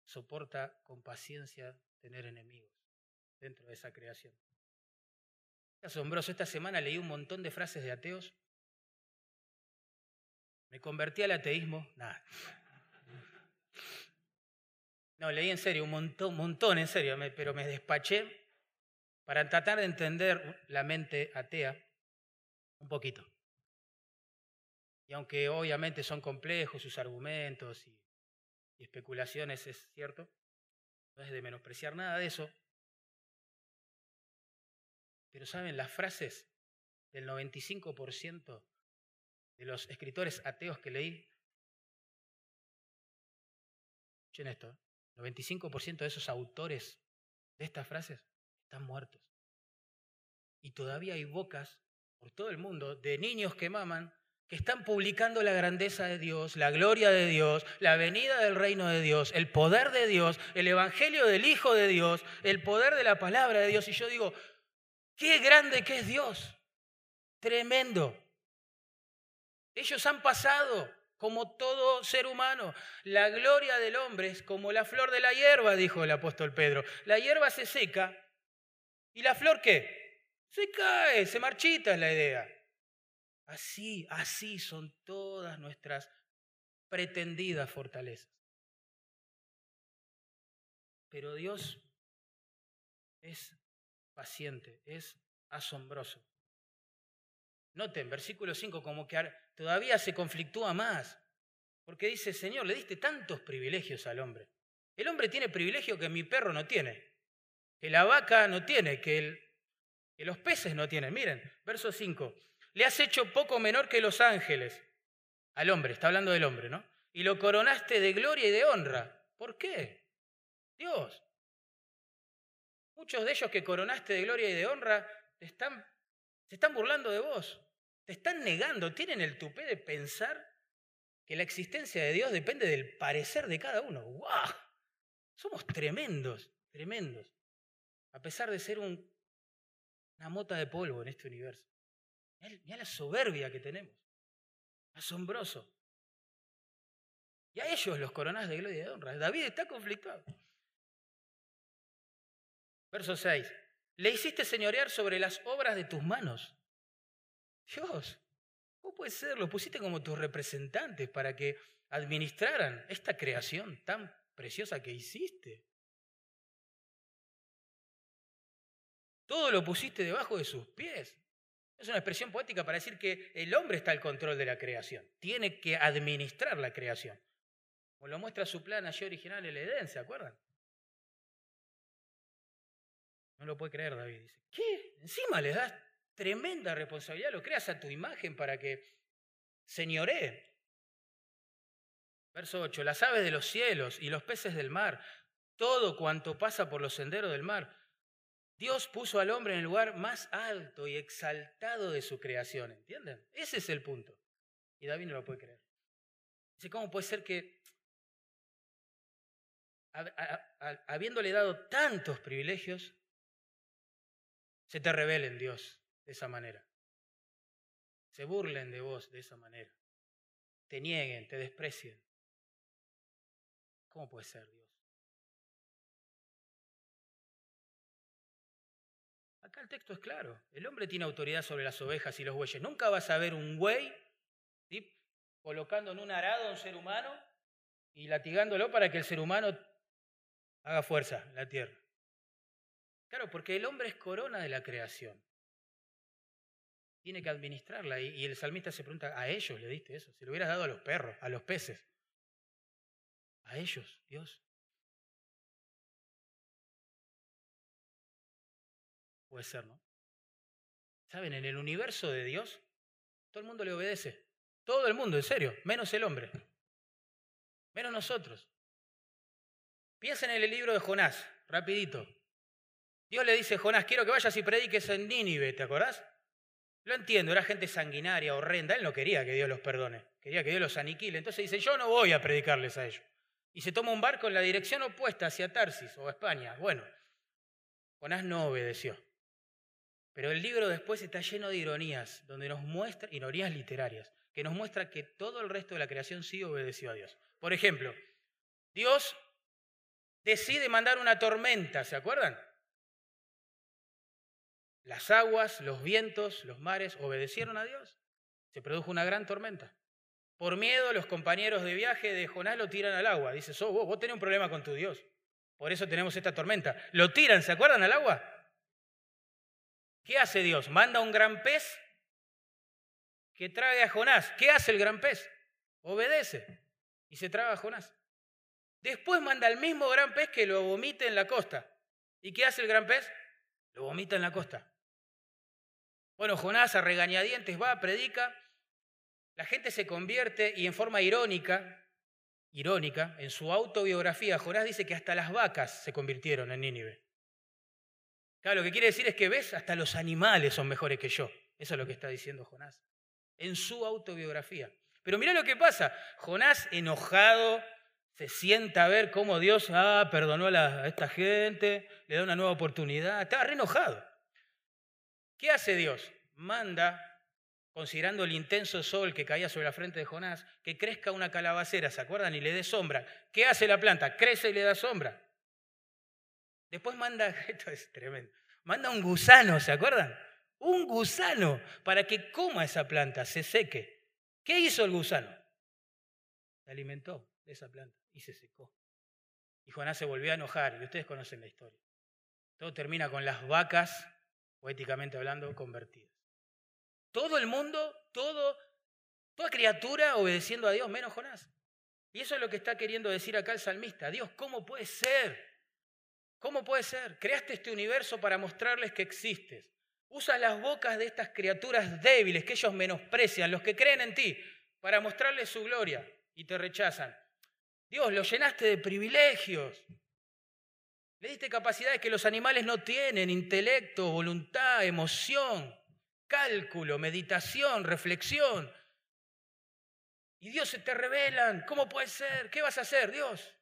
soporta con paciencia tener enemigos dentro de esa creación. asombroso. Esta semana leí un montón de frases de ateos. Me convertí al ateísmo. Nada. No, leí en serio, un montón, montón en serio, pero me despaché para tratar de entender la mente atea un poquito. Y aunque obviamente son complejos sus argumentos y, especulaciones, es cierto, no es de menospreciar nada de eso, pero saben, las frases del 95% de los escritores ateos que leí, escuchen esto, 95% de esos autores de estas frases están muertos. Y todavía hay bocas por todo el mundo de niños que maman que están publicando la grandeza de Dios, la gloria de Dios, la venida del reino de Dios, el poder de Dios, el evangelio del Hijo de Dios, el poder de la palabra de Dios. Y yo digo, qué grande que es Dios. Tremendo. Ellos han pasado como todo ser humano. La gloria del hombre es como la flor de la hierba, dijo el apóstol Pedro. La hierba se seca y la flor qué? Se cae, se marchita es la idea. Así, así son todas nuestras pretendidas fortalezas. Pero Dios es paciente, es asombroso. Noten, versículo 5, como que todavía se conflictúa más, porque dice, Señor, le diste tantos privilegios al hombre. El hombre tiene privilegio que mi perro no tiene, que la vaca no tiene, que, que los peces no tienen. Miren, verso 5, le has hecho poco menor que los ángeles. Al hombre, está hablando del hombre, ¿no? Y lo coronaste de gloria y de honra. ¿Por qué? Dios. Muchos de ellos que coronaste de gloria y de honra están, se están burlando de vos. Te están negando, tienen el tupé de pensar que la existencia de Dios depende del parecer de cada uno. ¡Wow! Somos tremendos, tremendos. A pesar de ser un, una mota de polvo en este universo. Mira la soberbia que tenemos. Asombroso. Y a ellos los coronás de gloria y de honra. David está conflictuado. Verso 6. Le hiciste señorear sobre las obras de tus manos. Dios, ¿cómo puede ser? Los pusiste como tus representantes para que administraran esta creación tan preciosa que hiciste. Todo lo pusiste debajo de sus pies. Es una expresión poética para decir que el hombre está al control de la creación, tiene que administrar la creación. Como lo muestra su plan allí original el Edén, ¿se acuerdan? No lo puede creer David. Dice, ¿qué? Encima le das tremenda responsabilidad, lo creas a tu imagen para que señoree. Verso 8, las aves de los cielos y los peces del mar, todo cuanto pasa por los senderos del mar, Dios puso al hombre en el lugar más alto y exaltado de su creación, ¿entienden? Ese es el punto. Y David no lo puede creer. Dice, ¿cómo puede ser que, habiéndole dado tantos privilegios, se te rebelen Dios de esa manera? Se burlen de vos de esa manera. Te nieguen, te desprecien. ¿Cómo puede ser Dios? El texto es claro. El hombre tiene autoridad sobre las ovejas y los bueyes. Nunca vas a ver un buey colocando en un arado a un ser humano y latigándolo para que el ser humano haga fuerza en la tierra. Claro, porque el hombre es corona de la creación. Tiene que administrarla. Y, el salmista se pregunta, ¿a ellos le diste eso? Si lo hubieras dado a los perros, a los peces. A ellos, Dios. Puede ser, ¿no? ¿Saben? En el universo de Dios, todo el mundo le obedece. Todo el mundo, en serio, menos el hombre. Menos nosotros. Piensen en el libro de Jonás, rapidito. Dios le dice Jonás, quiero que vayas y prediques en Nínive, ¿te acordás? Lo entiendo, era gente sanguinaria, horrenda. Él no quería que Dios los perdone, quería que Dios los aniquile. Entonces dice, yo no voy a predicarles a ellos. Y se toma un barco en la dirección opuesta hacia Tarsis o España. Bueno, Jonás no obedeció. Pero el libro después está lleno de ironías, donde nos muestra, ironías literarias, que nos muestra que todo el resto de la creación sí obedeció a Dios. Por ejemplo, Dios decide mandar una tormenta, ¿se acuerdan? las aguas, los vientos, los mares obedecieron a Dios. Se produjo una gran tormenta. Por miedo, los compañeros de viaje de Jonás lo tiran al agua. Dice, vos, vos tenés un problema con tu Dios. Por eso tenemos esta tormenta. Lo tiran, ¿se acuerdan al agua? ¿Qué hace Dios? Manda un gran pez que trague a Jonás. ¿Qué hace el gran pez? Obedece y se traga a Jonás. Después manda al mismo gran pez que lo vomite en la costa. ¿Y qué hace el gran pez? Lo vomita en la costa. Bueno, Jonás a regañadientes va, predica, la gente se convierte y en forma irónica, irónica, en su autobiografía, Jonás dice que hasta las vacas se convirtieron en Nínive. Claro, lo que quiere decir es que ves, hasta los animales son mejores que yo. Eso es lo que está diciendo Jonás. En su autobiografía. Pero mira lo que pasa. Jonás enojado, se sienta a ver cómo Dios ah, perdonó a, esta gente, le da una nueva oportunidad. Estaba re enojado. ¿Qué hace Dios? Manda, considerando el intenso sol que caía sobre la frente de Jonás, que crezca una calabacera, ¿se acuerdan? Y le dé sombra. ¿Qué hace la planta? Crece y le da sombra. Después manda, esto es tremendo, manda un gusano, ¿se acuerdan? Un gusano para que coma esa planta, se seque. ¿Qué hizo el gusano? Se alimentó de esa planta y se secó. Y Jonás se volvió a enojar, y ustedes conocen la historia. Todo termina con las vacas, poéticamente hablando, convertidas. Todo el mundo, toda criatura obedeciendo a Dios, menos Jonás. Y eso es lo que está queriendo decir acá el salmista. Dios, ¿cómo puede ser? ¿Cómo puede ser? Creaste este universo para mostrarles que existes. Usa las bocas de estas criaturas débiles que ellos menosprecian, los que creen en ti, para mostrarles su gloria y te rechazan. Dios, lo llenaste de privilegios. Le diste capacidades que los animales no tienen, intelecto, voluntad, emoción, cálculo, meditación, reflexión. Y Dios se te revelan. ¿Cómo puede ser? ¿Qué vas a hacer, Dios?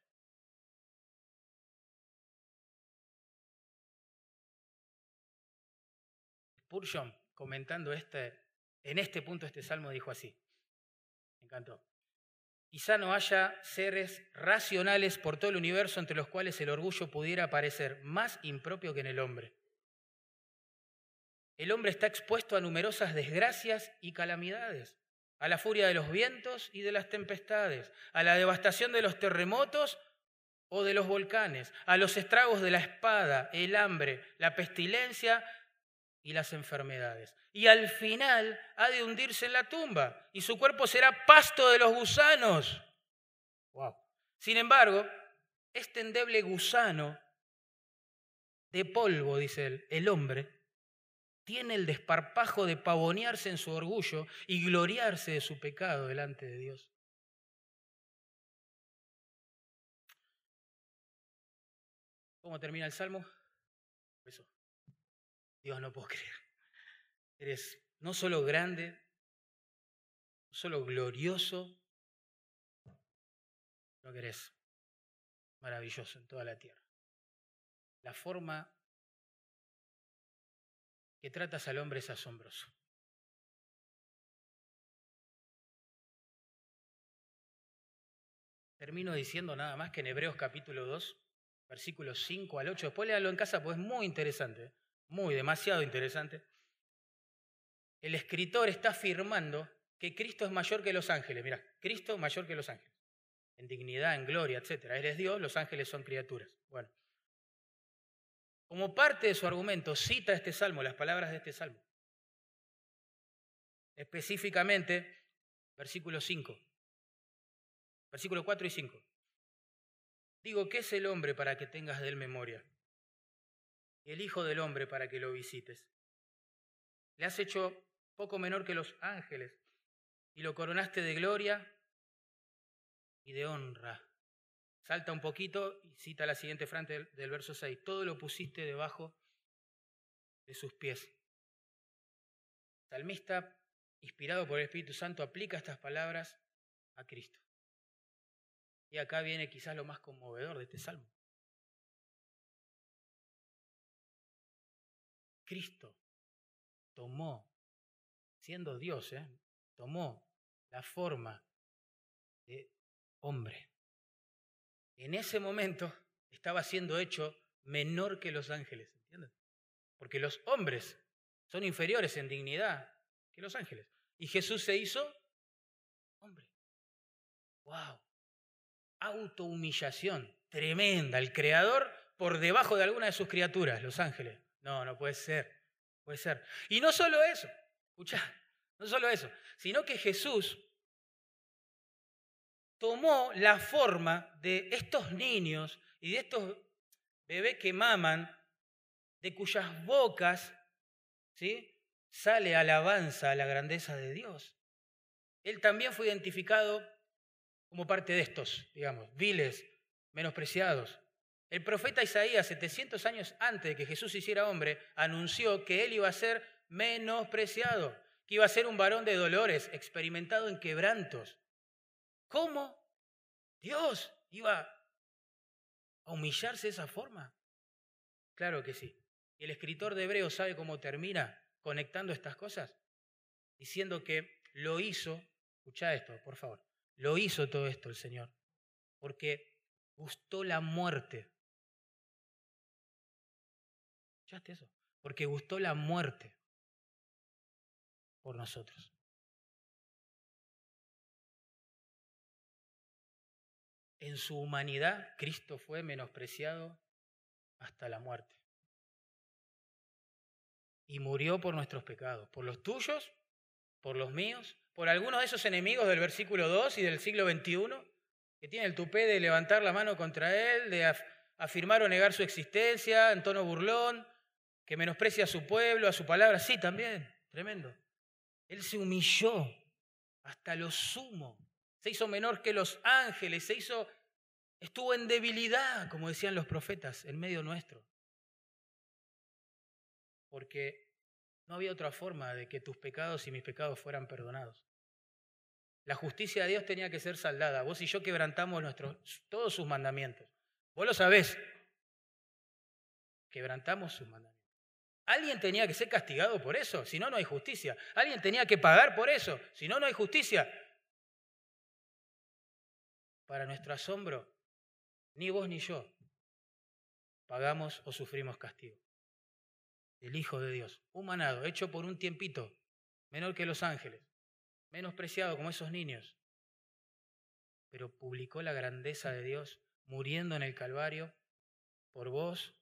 Spurgeon, comentando este, en este punto este salmo, dijo así. Me encantó. Quizá no haya seres racionales por todo el universo entre los cuales el orgullo pudiera parecer más impropio que en el hombre. El hombre está expuesto a numerosas desgracias y calamidades, a la furia de los vientos y de las tempestades, a la devastación de los terremotos o de los volcanes, a los estragos de la espada, el hambre, la pestilencia y las enfermedades. Y al final ha de hundirse en la tumba y su cuerpo será pasto de los gusanos. Wow. Sin embargo, este endeble gusano de polvo, dice él, el hombre, tiene el desparpajo de pavonearse en su orgullo y gloriarse de su pecado delante de Dios. ¿Cómo termina el salmo? Dios, no puedo creer. Eres no solo grande, no solo glorioso, sino que eres maravilloso en toda la tierra. La forma que tratas al hombre es asombroso. Termino diciendo nada más que en Hebreos capítulo 2, versículos 5 al 8. Después léalo en casa, pues es muy interesante. Muy, demasiado interesante, el escritor está afirmando que Cristo es mayor que los ángeles. Mira, Cristo mayor que los ángeles. En dignidad, en gloria, etc. Él es Dios, los ángeles son criaturas. Bueno. Como parte de su argumento, cita este salmo, las palabras de este salmo. Específicamente, versículo 5. Versículo 4 y 5. Digo, ¿qué es el hombre para que tengas de él memoria? Y el Hijo del Hombre para que lo visites. Le has hecho poco menor que los ángeles y lo coronaste de gloria y de honra. Salta un poquito y cita la siguiente frase del, verso 6. Todo lo pusiste debajo de sus pies. salmista, inspirado por el Espíritu Santo, aplica estas palabras a Cristo. Y acá viene quizás lo más conmovedor de este salmo. Cristo tomó, siendo Dios, ¿eh? tomó la forma de hombre. En ese momento estaba siendo hecho menor que los ángeles, ¿entiendes? Porque los hombres son inferiores en dignidad que los ángeles. Y Jesús se hizo hombre. ¡Wow! Autohumillación tremenda. El creador por debajo de alguna de sus criaturas, los ángeles. No, no puede ser. Puede ser. Y no solo eso, escucha, no solo eso, sino que Jesús tomó la forma de estos niños y de estos bebés que maman, de cuyas bocas ¿sí? sale alabanza a la grandeza de Dios. Él también fue identificado como parte de estos, digamos, viles, menospreciados. El profeta Isaías, 700 años antes de que Jesús hiciera hombre, anunció que él iba a ser menospreciado, que iba a ser un varón de dolores, experimentado en quebrantos. ¿Cómo Dios iba a humillarse de esa forma? Claro que sí. El escritor de Hebreos sabe cómo termina conectando estas cosas, diciendo que lo hizo, escucha esto, por favor, lo hizo todo esto el Señor, porque gustó la muerte. ¿Escuchaste eso? Porque gustó la muerte por nosotros. En su humanidad, Cristo fue menospreciado hasta la muerte. Y murió por nuestros pecados, por los tuyos, por los míos, por algunos de esos enemigos del versículo 2 y del siglo XXI, que tienen el tupé de levantar la mano contra él, de afirmar o negar su existencia en tono burlón, que menosprecia a su pueblo, a su palabra. Sí, también, tremendo. Él se humilló hasta lo sumo. Se hizo menor que los ángeles, se hizo, estuvo en debilidad, como decían los profetas, en medio nuestro. Porque no había otra forma de que tus pecados y mis pecados fueran perdonados. La justicia de Dios tenía que ser saldada. Vos y yo quebrantamos nuestros, todos sus mandamientos. Vos lo sabés. Quebrantamos sus mandamientos. Alguien tenía que ser castigado por eso, si no, no hay justicia. Alguien tenía que pagar por eso, si no, no hay justicia. Para nuestro asombro, ni vos ni yo pagamos o sufrimos castigo. El Hijo de Dios, humanado, hecho por un tiempito, menor que los ángeles, menospreciado como esos niños, pero publicó la grandeza de Dios muriendo en el Calvario por vos,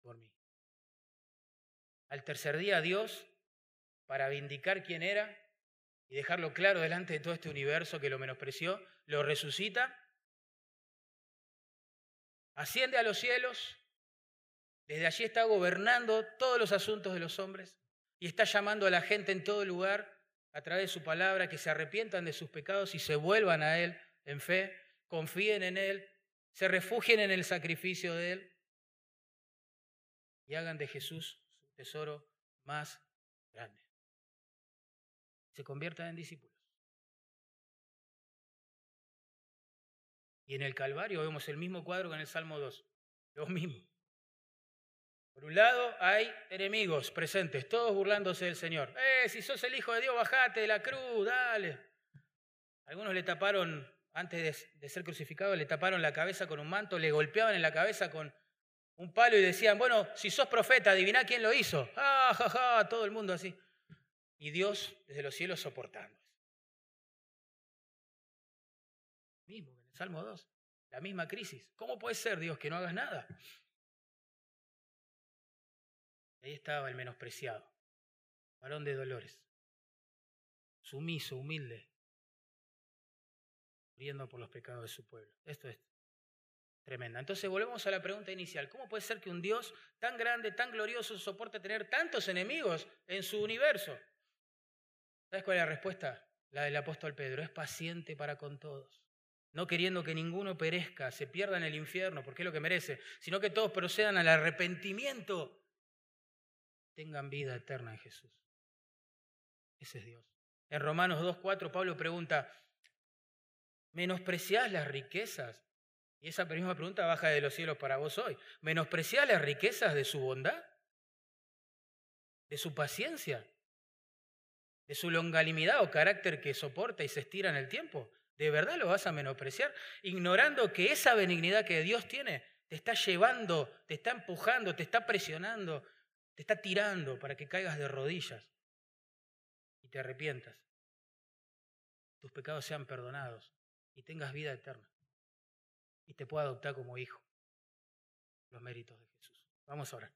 por mí. Al tercer día Dios, para vindicar quién era y dejarlo claro delante de todo este universo que lo menospreció, lo resucita, asciende a los cielos, desde allí está gobernando todos los asuntos de los hombres y está llamando a la gente en todo lugar a través de su palabra que se arrepientan de sus pecados y se vuelvan a Él en fe, confíen en Él, se refugien en el sacrificio de Él y hagan de Jesús tesoro más grande. Se conviertan en discípulos. Y en el Calvario vemos el mismo cuadro que en el Salmo 2. Lo mismo. Por un lado hay enemigos presentes, todos burlándose del Señor. Eh, si sos el Hijo de Dios, bajate de la cruz, dale. Algunos le taparon, antes de, de ser crucificado, le taparon la cabeza con un manto, le golpeaban en la cabeza con un palo y decían, bueno, si sos profeta, adivina quién lo hizo. Ah, ja, ja, todo el mundo así. Y Dios desde los cielos soportando. Mismo en el Salmo 2, la misma crisis. ¿Cómo puede ser, Dios, que no hagas nada? Ahí estaba el menospreciado, varón de dolores, sumiso, humilde, muriendo por los pecados de su pueblo. Esto es Tremenda. Entonces volvemos a la pregunta inicial. ¿Cómo puede ser que un Dios tan grande, tan glorioso, soporte tener tantos enemigos en su universo? ¿Sabes cuál es la respuesta? La del apóstol Pedro. Es paciente para con todos. No queriendo que ninguno perezca, se pierda en el infierno, porque es lo que merece, sino que todos procedan al arrepentimiento, tengan vida eterna en Jesús. Ese es Dios. En Romanos 2.4 Pablo pregunta, ¿menospreciás las riquezas y esa misma pregunta baja de los cielos para vos hoy. ¿Menospreciás las riquezas de su bondad? ¿De su paciencia? ¿De su longanimidad o carácter que soporta y se estira en el tiempo? ¿De verdad lo vas a menospreciar? Ignorando que esa benignidad que Dios tiene te está llevando, te está empujando, te está presionando, Te está tirando para que caigas de rodillas y te arrepientas. Tus pecados sean perdonados y tengas vida eterna. Y te pueda adoptar como hijo. Los méritos de Jesús. Vamos a orar.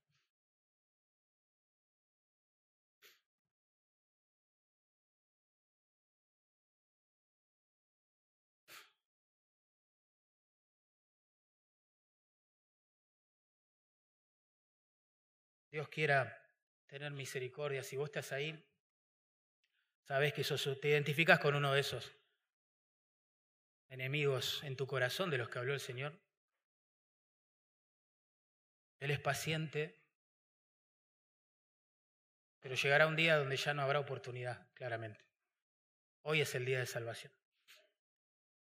Dios quiera tener misericordia. Si vos estás ahí, sabes que te identificas con uno de esos enemigos en tu corazón de los que habló el Señor. Él es paciente, pero llegará un día donde ya no habrá oportunidad, claramente. Hoy es el día de salvación.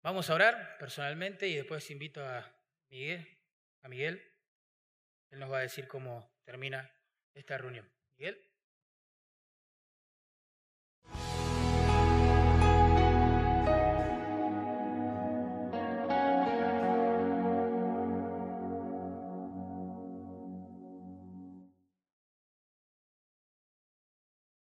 Vamos a orar personalmente y después invito a Miguel, a Miguel. Él nos va a decir cómo termina esta reunión. Miguel.